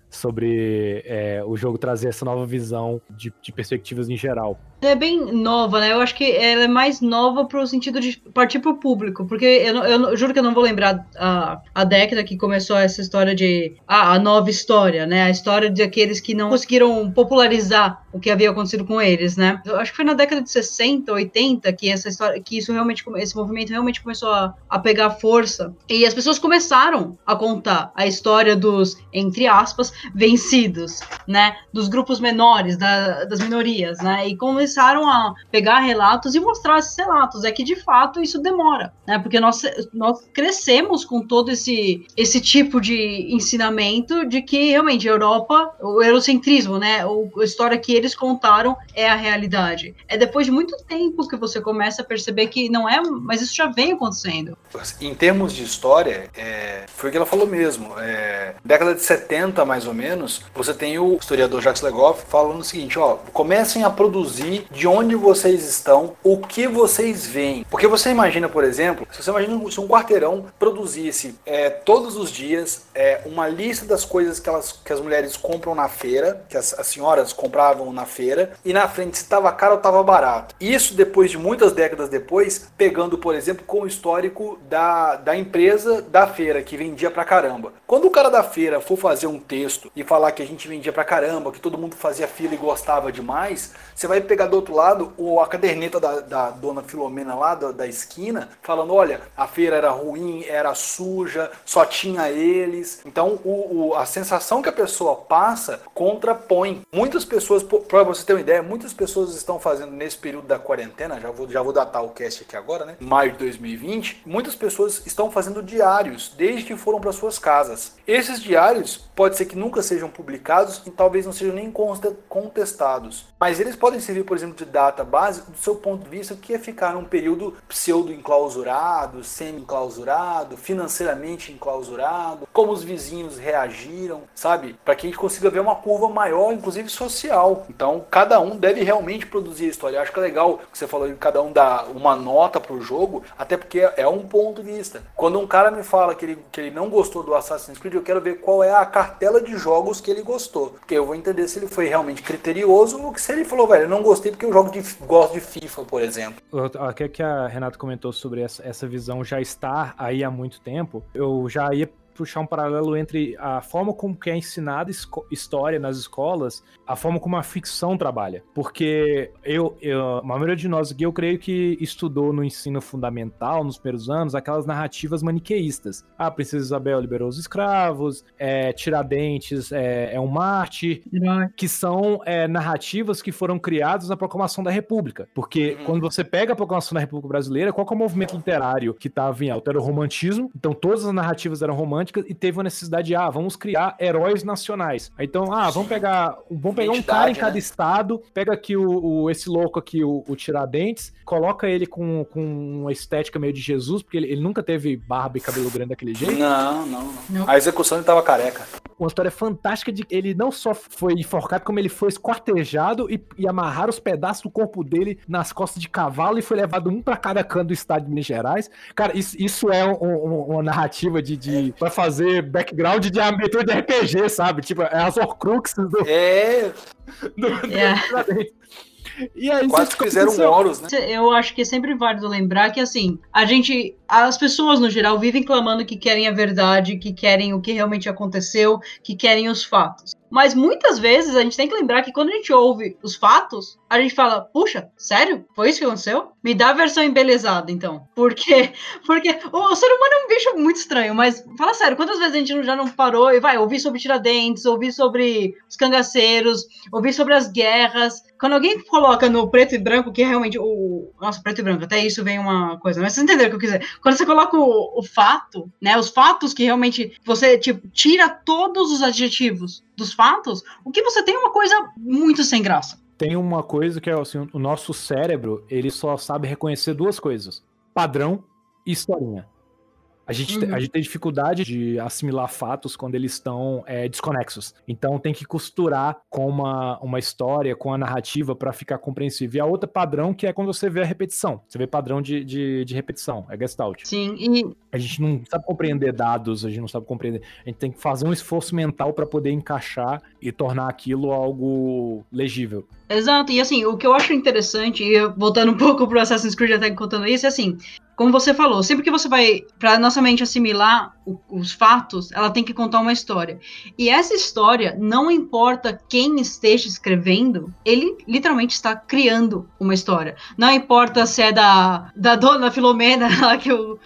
sobre é, o jogo trazer essa nova visão de, de perspectivas em geral. Ela é bem nova, né? Eu acho que ela é mais nova pro sentido de partir pro público, porque eu, eu juro que eu não vou lembrar a, a década que começou essa história de ah, a nova história, né? A história de aqueles que não conseguiram popularizar o que havia acontecido com eles, né? Eu acho que foi na década de 60, 80 que essa história, que isso realmente, esse movimento realmente começou a, a pegar força e as pessoas começaram a contar a história dos entre aspas vencidos, né? Dos grupos menores, da- das minorias, né? E começaram a pegar relatos e mostrar esses relatos. É que de fato isso demora, né? Porque nós, nós crescemos com todo esse, esse tipo de ensinamento de que realmente a Europa, o eurocentrismo, né? A história que eles contaram é a realidade. É depois de muito tempo que você começa a perceber que não é, mas isso já vem acontecendo. Em termos de história, é, foi o que ela falou mesmo. É, década de 70, mais ou menos, você tem o historiador Jacques Legoff falando o seguinte, ó, comecem a produzir de onde vocês estão, o que vocês veem. Porque você imagina, por exemplo, se você imagina se um quarteirão produzisse é, todos os dias é, uma lista das coisas que, elas, que as mulheres compram na feira, que as, as senhoras compravam na feira, e na frente se estava caro ou estava barato. Isso depois de muitas décadas depois, pegando, por exemplo, com o histórico da, da empresa da feira, que vendia pra caramba. Quando o cara da feira for fazer um texto e falar que a gente vendia pra caramba, que todo mundo fazia fila e gostava demais, você vai pegar do outro lado o, a caderneta da, da dona Filomena lá da, da esquina, falando: olha, a feira era ruim, era suja, só tinha eles. Então, o, o- a sensação que a pessoa passa contrapõe. Muitas pessoas, para você ter uma ideia, muitas pessoas estão fazendo nesse período da quarentena, já vou, já vou datar o cast aqui agora, né? Maio de 2020, muitas pessoas estão fazendo diários desde que foram para suas casas. Esses diários pode ser que nunca sejam publicados e talvez não sejam nem contestados. Mas eles podem servir, por exemplo, de data base do seu ponto de vista, que é ficar num período pseudo-enclausurado, semi-enclausurado, financeiramente enclausurado, como os vizinhos reagiram, sabe? Para que a gente consiga ver uma curva maior, inclusive social. Então, cada um deve realmente produzir a história. Eu acho que é legal que você falou de cada um dar uma nota pro jogo, até porque é um ponto de vista. Quando um cara me fala que ele, que ele não gostou do Assassin's Creed, eu quero ver qual é a cartela de jogos que ele gostou. Porque eu vou entender se ele foi realmente criterioso ou se ele falou, velho, eu não gostei porque eu jogo de, gosto de FIFA, por exemplo. O que a Renata comentou sobre essa, essa visão já estar aí há muito tempo, eu já ia puxar um paralelo entre a forma como que é ensinada história nas escolas, a forma como a ficção trabalha. Porque eu, eu, a maioria de nós aqui, eu creio que estudou no ensino fundamental, nos primeiros anos, aquelas narrativas maniqueístas. Ah, a Princesa Isabel liberou os escravos, é, Tiradentes é, é um Marte, que são é, narrativas que foram criadas na proclamação da República. Porque Uhum. quando você pega a proclamação da República Brasileira, qual que é o movimento literário que estava em alta? Era o romantismo, então todas as narrativas eram românticas e teve uma necessidade de, ah, vamos criar heróis nacionais. Então, ah, vamos pegar, vamos pegar um cara em cada né? estado, pega aqui o, o- esse louco aqui, o, o Tiradentes, coloca ele com, com uma estética meio de Jesus, porque ele, ele nunca teve barba e cabelo grande daquele jeito. Não, não, não. Não. A execução ele tava careca. Uma história fantástica de que ele não só foi enforcado, como ele foi esquartejado e, e amarraram os pedaços do corpo dele nas costas de cavalo e foi levado um pra cada canto do estado de Minas Gerais. Cara, isso, isso é um- um- uma narrativa de, de pra fazer background de abertura de RPG, sabe? Tipo, é as Horcruxes do, É, do, do É. Tiradentes. E aí, quase fizeram um. Horus, né? Eu acho que é sempre válido lembrar que, assim, a gente. As pessoas, no geral, vivem clamando que querem a verdade, que querem o que realmente aconteceu, que querem os fatos. Mas muitas vezes a gente tem que lembrar que quando a gente ouve os fatos, a gente fala, puxa, sério? Foi isso que aconteceu? Me dá a versão embelezada, então. Porque, porque o, o ser humano é um bicho muito estranho, mas fala sério, quantas vezes a gente já não parou e vai ouvir sobre Tiradentes, ouvir sobre os cangaceiros, ouvir sobre as guerras. Quando alguém coloca no preto e branco, que é realmente o. Nossa, preto e branco, até isso vem uma coisa, mas vocês entenderam o que eu quiser. Quando você coloca o, o fato, né? Os fatos que realmente você, tipo, tira todos os adjetivos dos fatos, o que você tem é uma coisa muito sem graça. Tem uma coisa que é assim, o nosso cérebro, ele só sabe reconhecer duas coisas: padrão e historinha. A gente, Uhum. a gente tem dificuldade de assimilar fatos quando eles estão é, desconexos. Então tem que costurar com uma, uma história, com a narrativa para ficar compreensível. E a outra padrão que é quando você vê a repetição. Você vê padrão de, de, de repetição, é Gestalt. Sim, e A gente não sabe compreender dados, a gente não sabe compreender. A gente tem que fazer um esforço mental para poder encaixar e tornar aquilo algo legível. Exato, e assim, o que eu acho interessante, e voltando um pouco pro Assassin's Creed até contando isso, é assim, como você falou, sempre que você vai, pra nossa mente assimilar os fatos, ela tem que contar uma história. E essa história, não importa quem esteja escrevendo, ele literalmente está criando uma história. Não importa se é da, da dona Filomena, lá que o-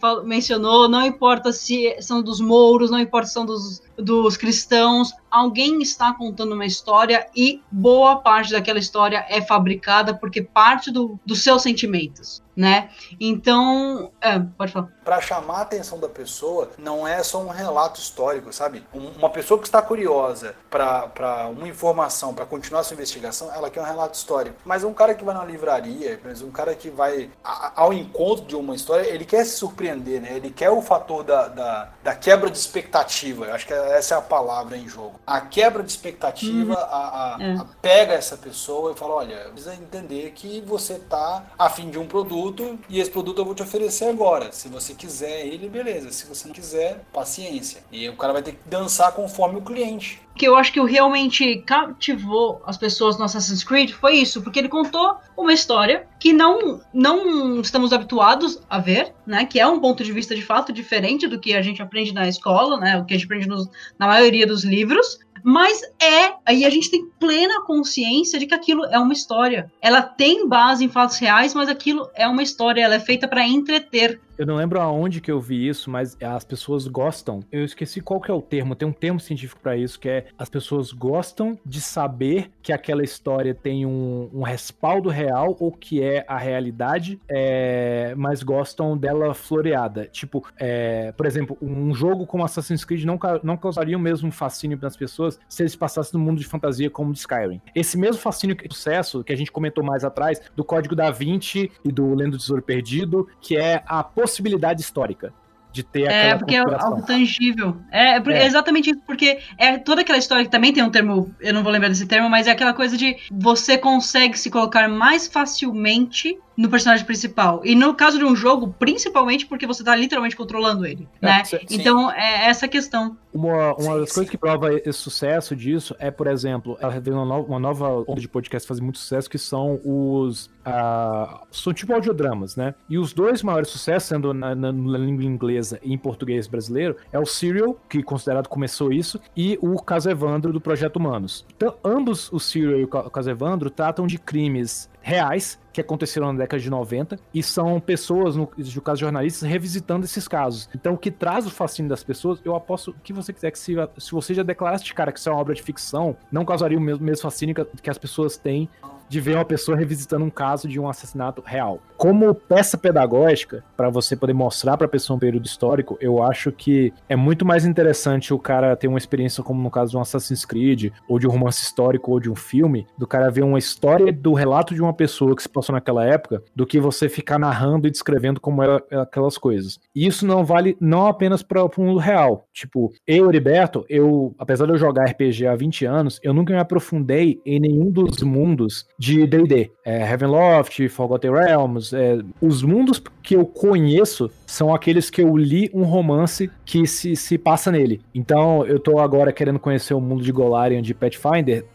fal- mencionou, não importa se são dos mouros, não importa se são dos, dos cristãos, alguém está contando uma história e boa parte daquela história é fabricada porque parte do, dos seus sentimentos, né? Então, é, pode falar. Pra chamar a atenção da pessoa, não é só um relato histórico, sabe? Um- Uma pessoa que está curiosa pra uma informação, pra continuar sua investigação, ela quer um relato histórico. Mas um cara que vai na livraria, mas um cara que vai a- ao encontro de uma história, ele quer se surpreender, né? Ele quer o fator da, da, da quebra de expectativa. Eu acho que essa é a palavra em jogo. A quebra de expectativa a, a- É. a- pega essa pessoa e fala: olha, precisa entender que você tá afim de um produto e esse produto eu vou te oferecer agora. Se você quiser ele, beleza. Se você não quiser, paciência. E o cara vai ter que dançar conforme o cliente. O que eu acho que realmente cativou as pessoas no Assassin's Creed foi isso, porque ele contou uma história que não, não estamos habituados a ver, né? Que é um ponto de vista de fato diferente do que a gente aprende na escola, né? O que a gente aprende nos- na maioria dos livros. Mas é, aí a gente tem plena consciência de que aquilo é uma história. Ela tem base em fatos reais, mas aquilo é uma história, ela é feita para entreter. Eu não lembro aonde que eu vi isso, mas as pessoas gostam. Eu esqueci qual que é o termo, tem um termo científico pra isso, que é as pessoas gostam de saber que aquela história tem um, um respaldo real ou que é a realidade, é, mas gostam dela floreada. Tipo, é, por exemplo, um jogo como Assassin's Creed não, não causaria o mesmo fascínio nas pessoas se eles passassem no mundo de fantasia como de Skyrim. Esse mesmo fascínio, que- sucesso que a gente comentou mais atrás, do Código da Vinci e do Lendo do Tesouro Perdido, que é a possibilidade histórica de ter É, aquela porque é algo tangível. É, é É. é exatamente isso, porque é toda aquela história que também tem um termo, eu não vou lembrar desse termo, mas é aquela coisa de você consegue se colocar mais facilmente no personagem principal. E no caso de um jogo, principalmente porque você tá literalmente controlando ele, É, né? sim. Então, é essa questão. Uma, uma Sim, das sim. coisas que prova esse sucesso disso é, por exemplo, ela teve uma, no- uma nova onda de podcast que faz muito sucesso, que são os. ah, são tipo audiodramas, né? E os dois maiores sucessos, sendo na, na- na língua inglesa e em português brasileiro, é o Serial, que considerado começou isso, e o Caso Evandro do Projeto Humanos. Então, ambos, o Serial e o Caso Evandro, tratam de crimes reais que aconteceram na década de 90 e são pessoas, no, no caso jornalistas, revisitando esses casos. Então, o que traz o fascínio das pessoas, eu aposto o que você quiser que se, se você já declarasse de cara que isso é uma obra de ficção, não causaria o mesmo, mesmo fascínio que, que as pessoas têm de ver uma pessoa revisitando um caso de um assassinato real. Como peça pedagógica, para você poder mostrar para a pessoa um período histórico, eu acho que é muito mais interessante o cara ter uma experiência como no caso de um Assassin's Creed, ou de um romance histórico, ou de um filme, do cara ver uma história do relato de uma pessoa que se passou naquela época, do que você ficar narrando e descrevendo como era aquelas coisas. E isso não vale não apenas para o mundo real. Tipo, eu, Heriberto, eu, apesar de eu jogar RPG há 20 anos, eu nunca me aprofundei em nenhum dos mundos de D&D. É, Heavenloft, Forgotten Realms, é, os mundos que eu conheço são aqueles que eu li um romance que se, se passa nele. Então, eu tô agora querendo conhecer o mundo de Golarion, de Pathfinder,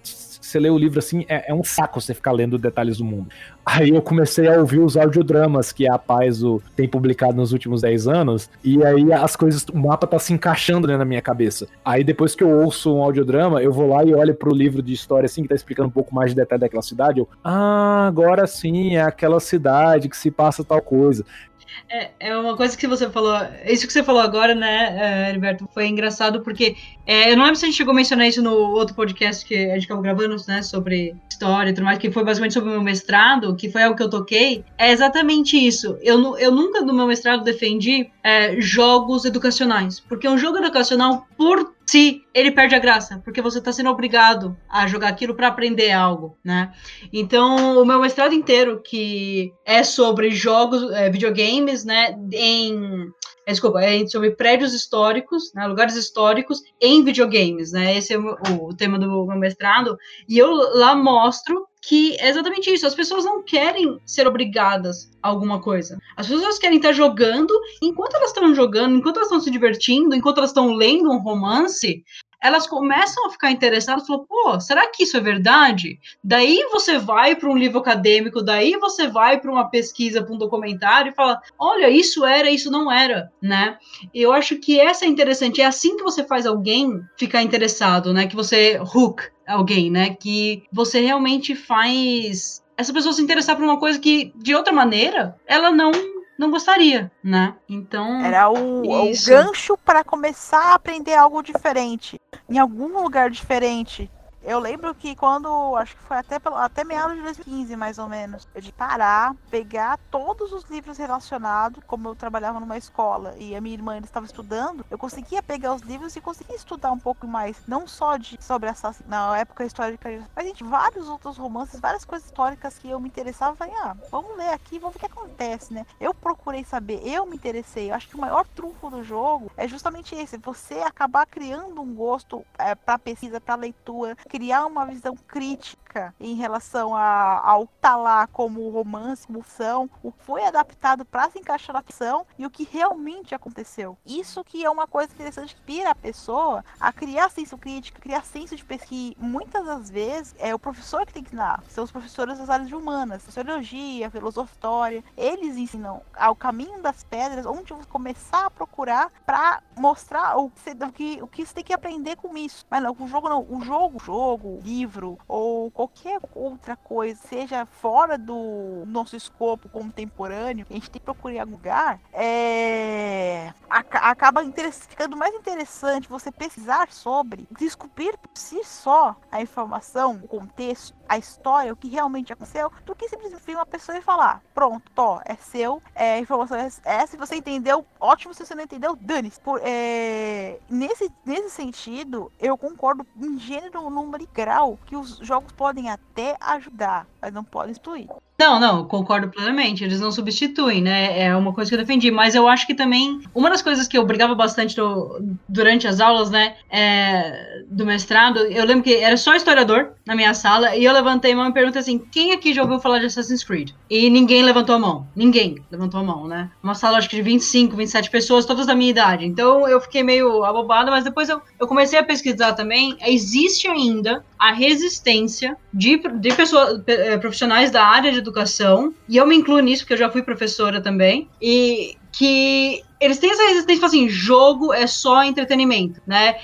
você lê o livro assim, é, é, um saco você ficar lendo detalhes do mundo. Aí eu comecei a ouvir os audiodramas que a Paizo tem publicado nos últimos 10 anos, e aí as coisas, o mapa tá se encaixando né, na minha cabeça. Aí depois que eu ouço um audiodrama, eu vou lá e olho pro livro de história assim, que tá explicando um pouco mais de detalhe daquela cidade, eu, ah, agora sim, é aquela cidade que se passa tal coisa. É, é uma coisa que você falou, isso que você falou agora, né, é, Heriberto, foi engraçado porque é, eu não lembro se a gente chegou a mencionar isso no outro podcast que a gente acabou gravando, né, sobre história e tudo mais, que foi basicamente sobre o meu mestrado, que foi algo que eu toquei. É exatamente isso. Eu, eu nunca no meu mestrado defendi é, jogos educacionais, porque um jogo educacional, por si, ele perde a graça, porque você está sendo obrigado a jogar aquilo para aprender algo, né? Então, o meu mestrado inteiro, que é sobre jogos, é, videogames, né, em é, desculpa, é sobre prédios históricos, né, lugares históricos em videogames, né? Esse é o, o, tema do meu mestrado. E eu lá mostro que é exatamente isso. As pessoas não querem ser obrigadas a alguma coisa. As pessoas querem estar jogando, enquanto elas estão jogando, enquanto elas estão se divertindo, enquanto elas estão lendo um romance, elas começam a ficar interessadas, falam, pô, será que isso é verdade? Daí você vai para um livro acadêmico, daí você vai para uma pesquisa, para um documentário e fala, olha, isso era, isso não era, né? Eu acho que essa é interessante, é assim que você faz alguém ficar interessado, né? Que você hook alguém, né? Que você realmente faz essa pessoa se interessar por uma coisa que, de outra maneira, ela não não gostaria, né? Então. Era o, o gancho para começar a aprender algo diferente. Em algum lugar diferente. Eu lembro que quando, acho que foi até, até meados de 2015, mais ou menos, eu de parar, pegar todos os livros relacionados, como eu trabalhava numa escola e a minha irmã estava estudando, eu conseguia pegar os livros e conseguia estudar um pouco mais, não só de sobre assassino, na época histórica, mas gente, vários outros romances, várias coisas históricas que eu me interessava, falei, ah, vamos ler aqui, vamos ver o que acontece, né? Eu procurei saber, eu me interessei, eu acho que o maior trunfo do jogo é justamente esse, você acabar criando um gosto é, para pesquisa, para leitura, criar uma visão crítica em relação a, ao tá lá como romance, emoção, o que foi adaptado para se encaixar na ficção e o que realmente aconteceu. Isso que é uma coisa interessante que pira a pessoa a criar senso crítico, criar senso de pesquisa. Muitas das vezes é o professor que tem que ensinar, são os professores das áreas humanas, sociologia, filosofia, eles ensinam ao caminho das pedras, onde você começar a procurar para mostrar o que, o que, o que você tem que aprender com isso. Mas não, o jogo não, o jogo, o jogo jogo, livro ou qualquer outra coisa, seja fora do nosso escopo contemporâneo, a gente tem que procurar algum lugar, é... acaba ficando mais interessante você pesquisar sobre, descobrir por si só a informação, o contexto, a história, o que realmente aconteceu, do que simplesmente vir uma pessoa e falar: pronto, tó, é seu, é, a informação é essa, se você entendeu, ótimo, se você não entendeu, dane-se. É, nesse, nesse sentido, eu concordo em gênero, e grau que os jogos podem até ajudar, mas não podem substituir. Não, não, concordo plenamente. Eles não substituem, né? É uma coisa que eu defendi. Mas eu acho que também uma das coisas que eu brigava bastante do, durante as aulas, né, é, do mestrado, eu lembro que era só historiador na minha sala e eu levantei a mão e perguntei assim: quem aqui já ouviu falar de Assassin's Creed? E ninguém levantou a mão. Ninguém levantou a mão, né? Uma sala acho que de 25, 27 pessoas, todas da minha idade. Então eu fiquei meio abobada, mas depois eu, eu comecei a pesquisar também. Existe ainda a resistência de, de pessoas, eh, profissionais da área de educação, e eu me incluo nisso porque eu já fui professora também, e que eles têm essa resistência, tipo assim, jogo é só entretenimento, né?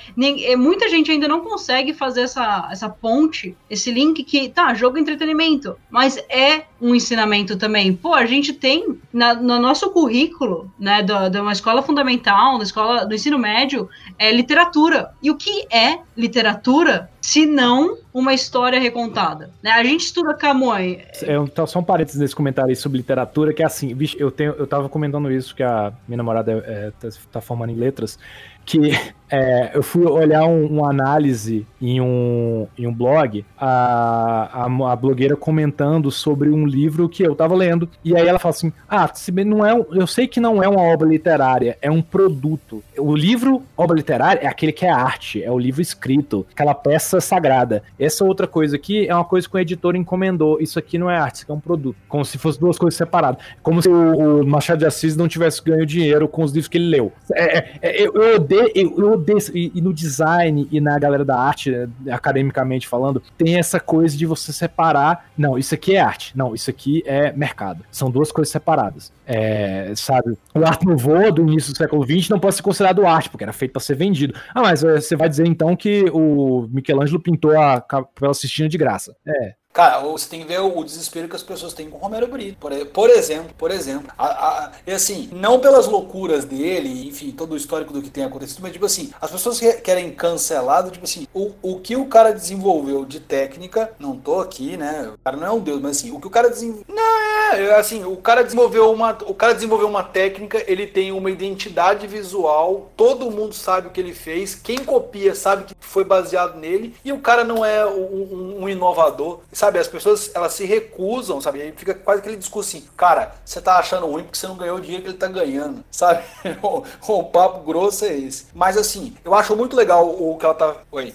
É, muita gente ainda não consegue fazer essa, essa ponte, esse link que, tá, jogo é entretenimento, mas é um ensinamento também. Pô, a gente tem na, no nosso currículo, né, de uma escola fundamental, da escola do ensino médio, é literatura. E o que é literatura se não uma história recontada? Né? A gente estuda Camões. É, então, só um parênteses nesse comentário aí sobre literatura, que é assim, bicho, eu, tenho, eu tava comentando isso, que a minha namorada é, tá, tá formando em letras, que é, eu fui olhar um, uma análise em um, em um blog, a, a, a, blogueira comentando sobre um livro que eu tava lendo, e aí ela fala assim: Ah, não é, eu sei que não é uma obra literária, é um produto. O livro, obra literária, é aquele que é arte, é o livro escrito, aquela peça sagrada. Essa outra coisa aqui é uma coisa que o editor encomendou. Isso aqui não é arte, isso aqui é um produto. Como se fossem duas coisas separadas. Como se o, o Machado de Assis não tivesse ganho dinheiro com os livros que ele leu. É, é, é eu, eu odeio odeio, eu, odeio e, e, no design e na galera da arte, academicamente falando, tem essa coisa de você separar. Não, isso aqui é arte. Não, isso aqui é mercado. São duas coisas separadas. É, sabe, o arte nouveau do início do século XX não pode ser considerado arte, porque era feito para ser vendido. Ah, mas eh, você vai dizer então que o Michelangelo pintou a Capela Sistina de graça. É, Cara, você tem que ver o desespero que as pessoas têm com o Romero Brito. Por, exemplo, por exemplo. A, a, e assim, não pelas loucuras dele, enfim, todo o histórico do que tem acontecido, mas tipo assim, as pessoas que querem cancelado, tipo assim, o, o que o cara desenvolveu de técnica, não tô aqui, né? O cara não é um deus, mas assim, o que o cara desenvolveu. Não, é, é, assim, o cara desenvolveu uma. O cara desenvolveu uma técnica, ele tem uma identidade visual, todo mundo sabe o que ele fez, quem copia sabe que foi baseado nele, e o cara não é um, um inovador. Sabe? as pessoas elas se recusam, sabe? Aí fica quase aquele discurso assim, cara, você tá achando ruim porque você não ganhou o dinheiro que ele tá ganhando, sabe? o, o, papo grosso é esse. Mas assim, eu acho muito legal o que ela tá. Oi.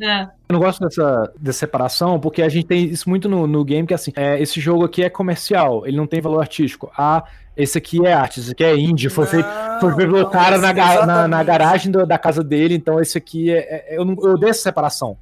É. Eu não gosto dessa, dessa separação, porque a gente tem isso muito no, no game, que é assim, é, esse jogo aqui é comercial, ele não tem valor artístico. Ah, esse aqui é arte, esse aqui é indie, foi, não, feito, foi feito pelo cara na, na, na, garagem do, da casa dele, então esse aqui é. é eu, eu odeio essa separação,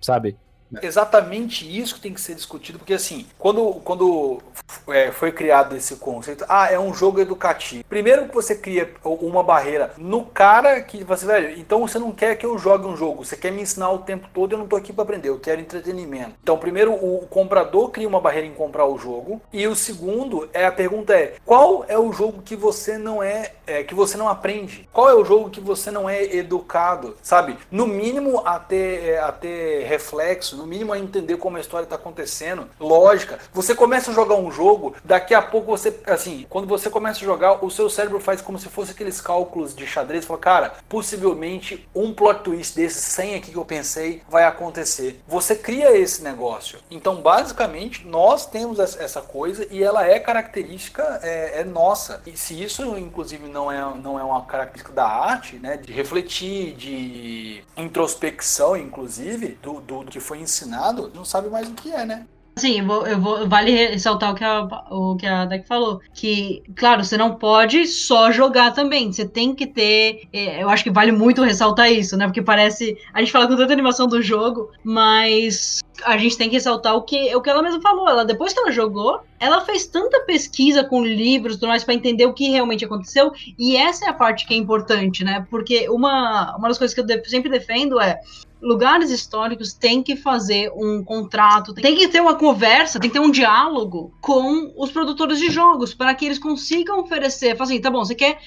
sabe? Exatamente isso que tem que ser discutido, porque assim, quando, quando é, foi criado esse conceito, ah, é um jogo educativo. Primeiro que você cria uma barreira no cara que você, velho, então você não quer que eu jogue um jogo, você quer me ensinar o tempo todo, eu não tô aqui para aprender, eu quero entretenimento. Então, primeiro o comprador cria uma barreira em comprar o jogo, e o segundo é a pergunta é, qual é o jogo que você não é, é que você não aprende? Qual é o jogo que você não é educado, sabe? No mínimo a ter, é, reflexo, no mínimo a entender como a história está acontecendo, lógica. Você começa a jogar um jogo, daqui a pouco você, assim, quando você começa a jogar, o seu cérebro faz como se fosse aqueles cálculos de xadrez, fala, cara, possivelmente um plot twist desse 100 aqui que eu pensei vai acontecer. Você cria esse negócio. Então, basicamente, nós temos essa coisa e ela é característica é, é nossa. E se isso, inclusive, não é, não é uma característica da arte, né, de refletir, de introspecção, inclusive, do, do, do que foi ensinado, não sabe mais o que é, né? Sim, eu vou, eu vou, vale ressaltar o que, a, o que a Deck falou. Que, claro, você não pode só jogar também. Você tem que ter. É, eu acho que vale muito ressaltar isso, né? Porque parece. A gente fala com tanta animação do jogo, mas a gente tem que ressaltar o que, o que ela mesma falou. Ela, depois que ela jogou, ela fez tanta pesquisa com livros tudo mais para entender o que realmente aconteceu. E essa é a parte que é importante, né? Porque uma, uma das coisas que eu sempre defendo é lugares históricos têm que fazer um contrato, tem que ter uma conversa, tem que ter um diálogo com os produtores de jogos para que eles consigam oferecer. Assim, tá bom, você quer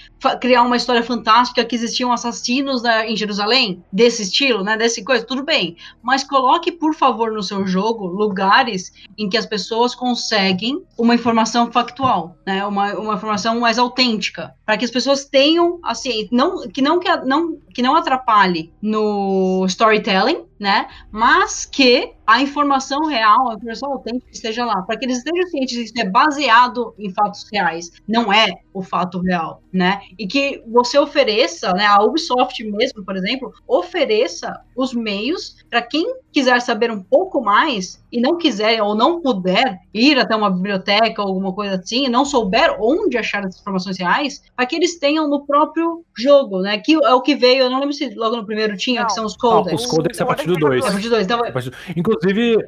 criar uma história fantástica que existiam assassinos né, em Jerusalém desse estilo, né, desse coisa, tudo bem, mas coloque por favor no seu jogo lugares em que as pessoas conseguem uma informação factual, né, uma, uma informação mais autêntica, para que as pessoas tenham assim, não que não que não que não atrapalhe no storytelling, né? Mas que a informação real, a informação autêntica esteja lá, para que eles estejam cientes que isso é baseado em fatos reais, não é o fato real, né? E que você ofereça, né, a Ubisoft mesmo, por exemplo, ofereça os meios para quem quiser saber um pouco mais e não quiser ou não puder ir até uma biblioteca ou alguma coisa assim, e não souber onde achar as informações reais, para que eles tenham no próprio jogo, né? Que é o que veio, eu não lembro se logo no primeiro tinha, não. que são os codecs. Ah, os codecs é a partir do 2. É a partir do 2. Então, Inclusive,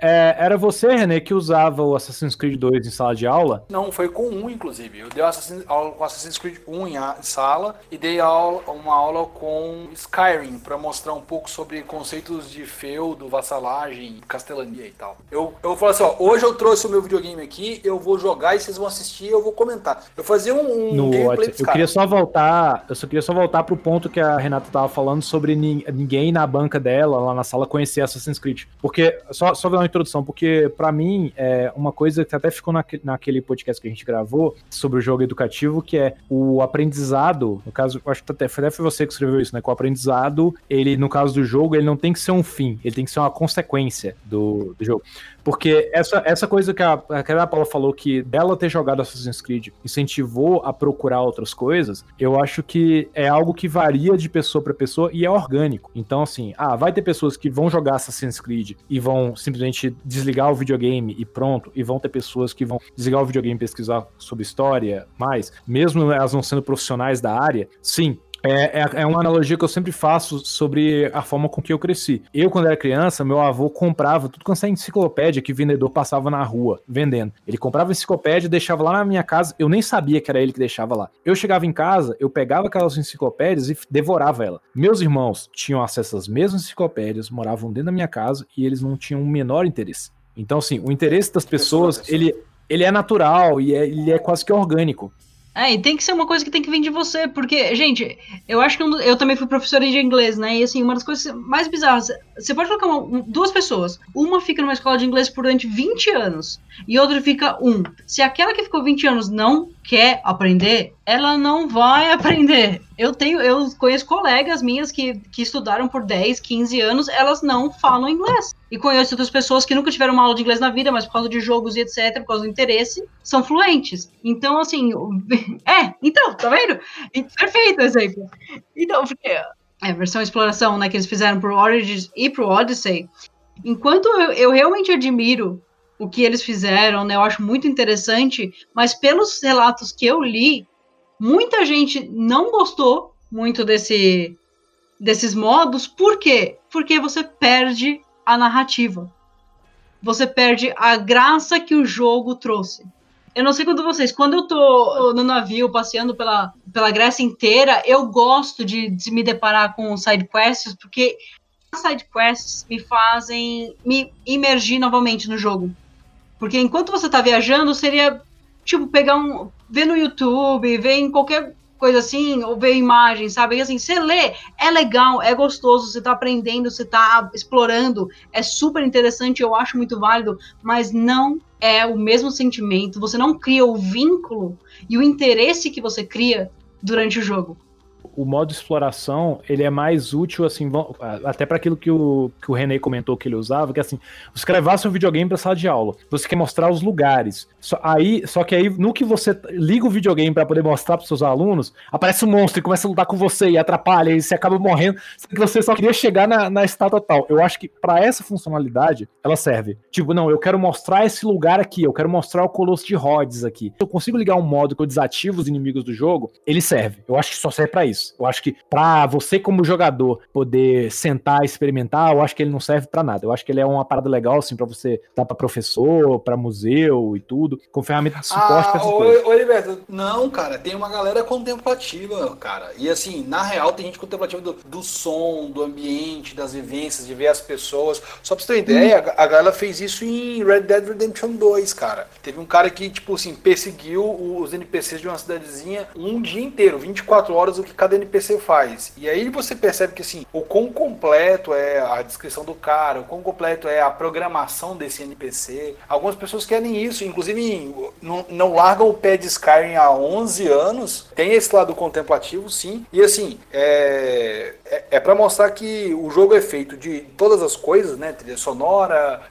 é, era você, René, que usava o Assassin's Creed 2 em sala de aula? Não, foi com um, inclusive. Eu dei Assassin's, aula com Assassin's Creed 1 em, em sala e dei aula, uma aula com Skyrim para mostrar um pouco sobre conceitos de feudo, vassalagem, castelania e tal. Eu, eu falei assim, ó, hoje eu trouxe o meu videogame aqui, eu vou jogar e vocês vão assistir e eu vou comentar. Eu fazia um, um no gameplay Eu queria só voltar, eu só queria só voltar pro ponto que a Renata tava falando sobre ninguém na banca dela, lá na sala, conhecer Assassin's Creed. Porque, só, só dar introdução, porque para mim é uma coisa que até ficou naquele, podcast que a gente gravou sobre o jogo educativo, que é o aprendizado, no caso, acho que até foi você que escreveu isso, né? Que o aprendizado, ele, no caso do jogo, ele não tem que ser um fim, ele tem que ser uma consequência do, do jogo. Porque essa, essa coisa que a, que a Paula falou, que dela ter jogado Assassin's Creed incentivou a procurar outras coisas, eu acho que é algo que varia de pessoa para pessoa e é orgânico. Então, assim, ah, vai ter pessoas que vão jogar Assassin's Creed e vão simplesmente desligar o videogame e pronto, e vão ter pessoas que vão desligar o videogame e pesquisar sobre história mais, mesmo elas não sendo profissionais da área, sim, É, é, é, uma analogia que eu sempre faço sobre a forma com que eu cresci. Eu, quando era criança, meu avô comprava tudo quanto é enciclopédia que vendedor passava na rua vendendo. Ele comprava enciclopédia e deixava lá na minha casa. Eu nem sabia que era ele que deixava lá. Eu chegava em casa, eu pegava aquelas enciclopédias e devorava ela. Meus irmãos tinham acesso às mesmas enciclopédias, moravam dentro da minha casa e eles não tinham o menor interesse. Então, assim, o interesse das pessoas, ele, ele é natural e é, ele é quase que orgânico. É, e tem que ser uma coisa que tem que vir de você, porque, gente, eu acho que eu, eu também fui professora de inglês, né? E assim, uma das coisas mais bizarras, você pode colocar uma, duas pessoas, uma fica numa escola de inglês por durante 20 anos e outra fica um. Se aquela que ficou 20 anos não quer aprender, ela não vai aprender. Eu tenho, eu conheço colegas minhas que, que estudaram por 10, 15 anos, elas não falam inglês. E conheço outras pessoas que nunca tiveram uma aula de inglês na vida, mas por causa de jogos e etc, por causa do interesse, são fluentes. Então, assim, é, então, tá vendo? Perfeito exemplo. Então, porque é, versão exploração, né, que eles fizeram pro Origins e pro Odyssey, enquanto eu, eu realmente admiro o que eles fizeram, né? Eu acho muito interessante, mas pelos relatos que eu li, muita gente não gostou muito desse desses modos. Por quê? Porque você perde a narrativa. Você perde a graça que o jogo trouxe. Eu não sei quando vocês, quando eu tô no navio passeando pela, pela Grécia inteira, eu gosto de, de me deparar com side quests, porque as side quests me fazem me imergir novamente no jogo. Porque enquanto você tá viajando, seria tipo pegar um. ver no YouTube, ver em qualquer coisa assim, ou ver imagens, sabe? E assim, você lê, é legal, é gostoso, você tá aprendendo, você tá explorando, é super interessante, eu acho muito válido, mas não é o mesmo sentimento, você não cria o vínculo e o interesse que você cria durante o jogo o modo exploração ele é mais útil, assim, até para aquilo que o, que o René comentou que ele usava, que assim, você quer levar seu videogame para sala de aula, você quer mostrar os lugares. Só, aí, só que aí, no que você liga o videogame para poder mostrar para seus alunos, aparece um monstro e começa a lutar com você e atrapalha, e você acaba morrendo, que você só queria chegar na, na estátua tal. Eu acho que para essa funcionalidade, ela serve. Tipo, não, eu quero mostrar esse lugar aqui, eu quero mostrar o Colosso de Rhodes aqui. Eu consigo ligar um modo que eu desativo os inimigos do jogo, ele serve. Eu acho que só serve para isso. Eu acho que para você como jogador poder sentar e experimentar, eu acho que ele não serve para nada. Eu acho que ele é uma parada legal assim para você dar para professor, para museu e tudo, com ferramenta de suporte ah, coisas. Ô, não, cara, tem uma galera contemplativa, cara. E assim, na real tem gente contemplativa do, do som, do ambiente, das vivências, de ver as pessoas. Só pra você ter uma ideia, hum. a, a galera fez isso em Red Dead Redemption 2, cara. Teve um cara que, tipo assim, perseguiu os NPCs de uma cidadezinha um dia inteiro, 24 horas, o que cada NPC faz. E aí você percebe que assim, o quão completo é a descrição do cara, o quão completo é a programação desse NPC. Algumas pessoas querem isso, inclusive não, não largam o pé de Skyrim há 11 anos. Tem esse lado contemplativo, sim. E assim, é, é, é para mostrar que o jogo é feito de todas as coisas, né? Trilha sonora,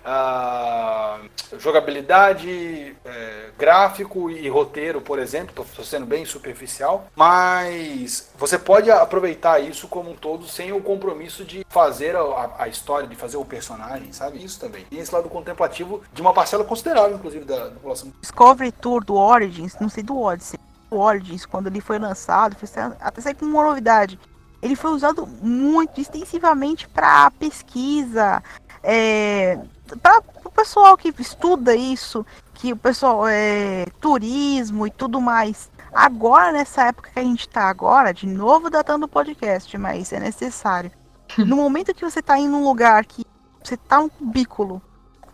jogabilidade, é, gráfico e roteiro, por exemplo. Estou sendo bem superficial, mas você pode aproveitar isso como um todo sem o compromisso de fazer a, a história, de fazer o personagem, sabe? Isso também. E esse lado contemplativo de uma parcela considerável, inclusive, da, da população. Discovery Tour do Origins, não sei do Odyssey, o Origins, quando ele foi lançado, foi até sair com uma novidade ele foi usado muito extensivamente para pesquisa, é, para o pessoal que estuda isso, que o pessoal é turismo e tudo mais. Agora, nessa época que a gente está agora, de novo datando o podcast, mas é necessário. No momento que você está em um lugar que você está um cubículo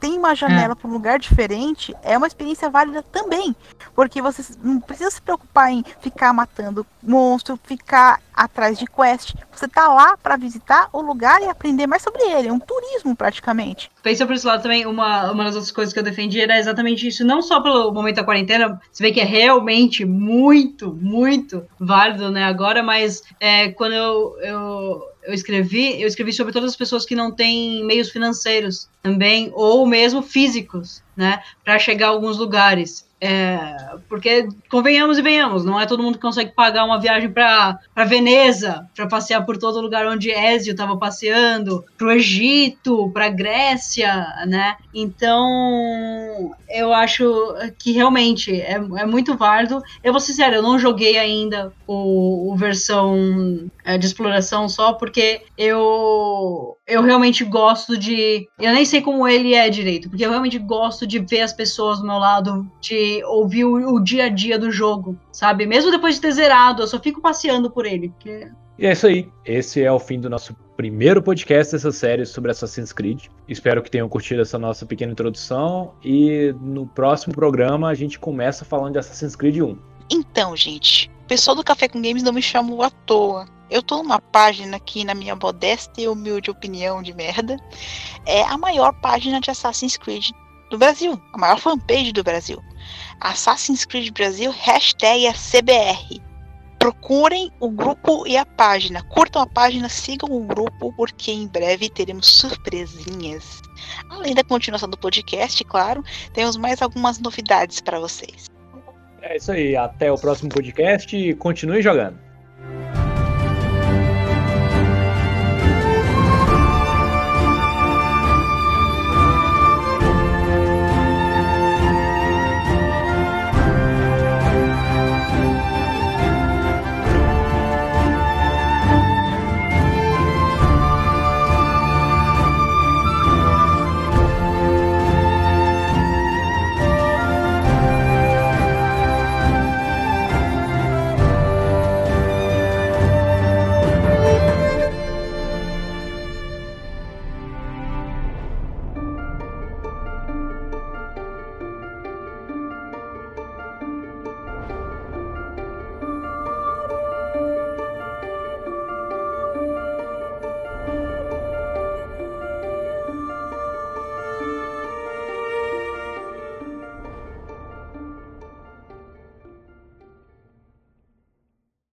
tem uma janela é. para um lugar diferente, é uma experiência válida também. Porque você não precisa se preocupar em ficar matando monstro, ficar atrás de quest. Você tá lá para visitar o lugar e aprender mais sobre ele. É um turismo praticamente. Pensa por esse lado também, uma, uma das outras coisas que eu defendi era exatamente isso. Não só pelo momento da quarentena, você vê que é realmente muito, muito válido, né, agora, mas é, quando eu, eu eu escrevi, eu escrevi sobre todas as pessoas que não têm meios financeiros também, ou mesmo físicos, né, para chegar a alguns lugares. É, porque, convenhamos e venhamos, não é todo mundo que consegue pagar uma viagem para Veneza, para passear por todo lugar onde Ezio estava passeando, para o Egito, para Grécia, né? Então, eu acho que realmente é, é muito válido. Eu vou ser sincero, eu não joguei ainda o, o versão é, de exploração só porque eu, eu realmente gosto de. Eu nem sei como ele é direito, porque eu realmente gosto de ver as pessoas do meu lado, de ouvir o, o dia a dia do jogo, sabe? Mesmo depois de ter zerado, eu só fico passeando por ele. Porque... E é isso aí. Esse é o fim do nosso primeiro podcast dessa série sobre Assassin's Creed. Espero que tenham curtido essa nossa pequena introdução. E no próximo programa a gente começa falando de Assassin's Creed 1. Então, gente, o pessoal do Café com Games não me chamou à toa. Eu tô numa página aqui, na minha modesta e humilde opinião de merda. É a maior página de Assassin's Creed do Brasil. A maior fanpage do Brasil. Assassin's Creed Brasil, hashtag CBR. Procurem o grupo e a página. Curtam a página, sigam o grupo, porque em breve teremos surpresinhas. Além da continuação do podcast, claro, temos mais algumas novidades para vocês. É isso aí. Até o próximo podcast e continue jogando.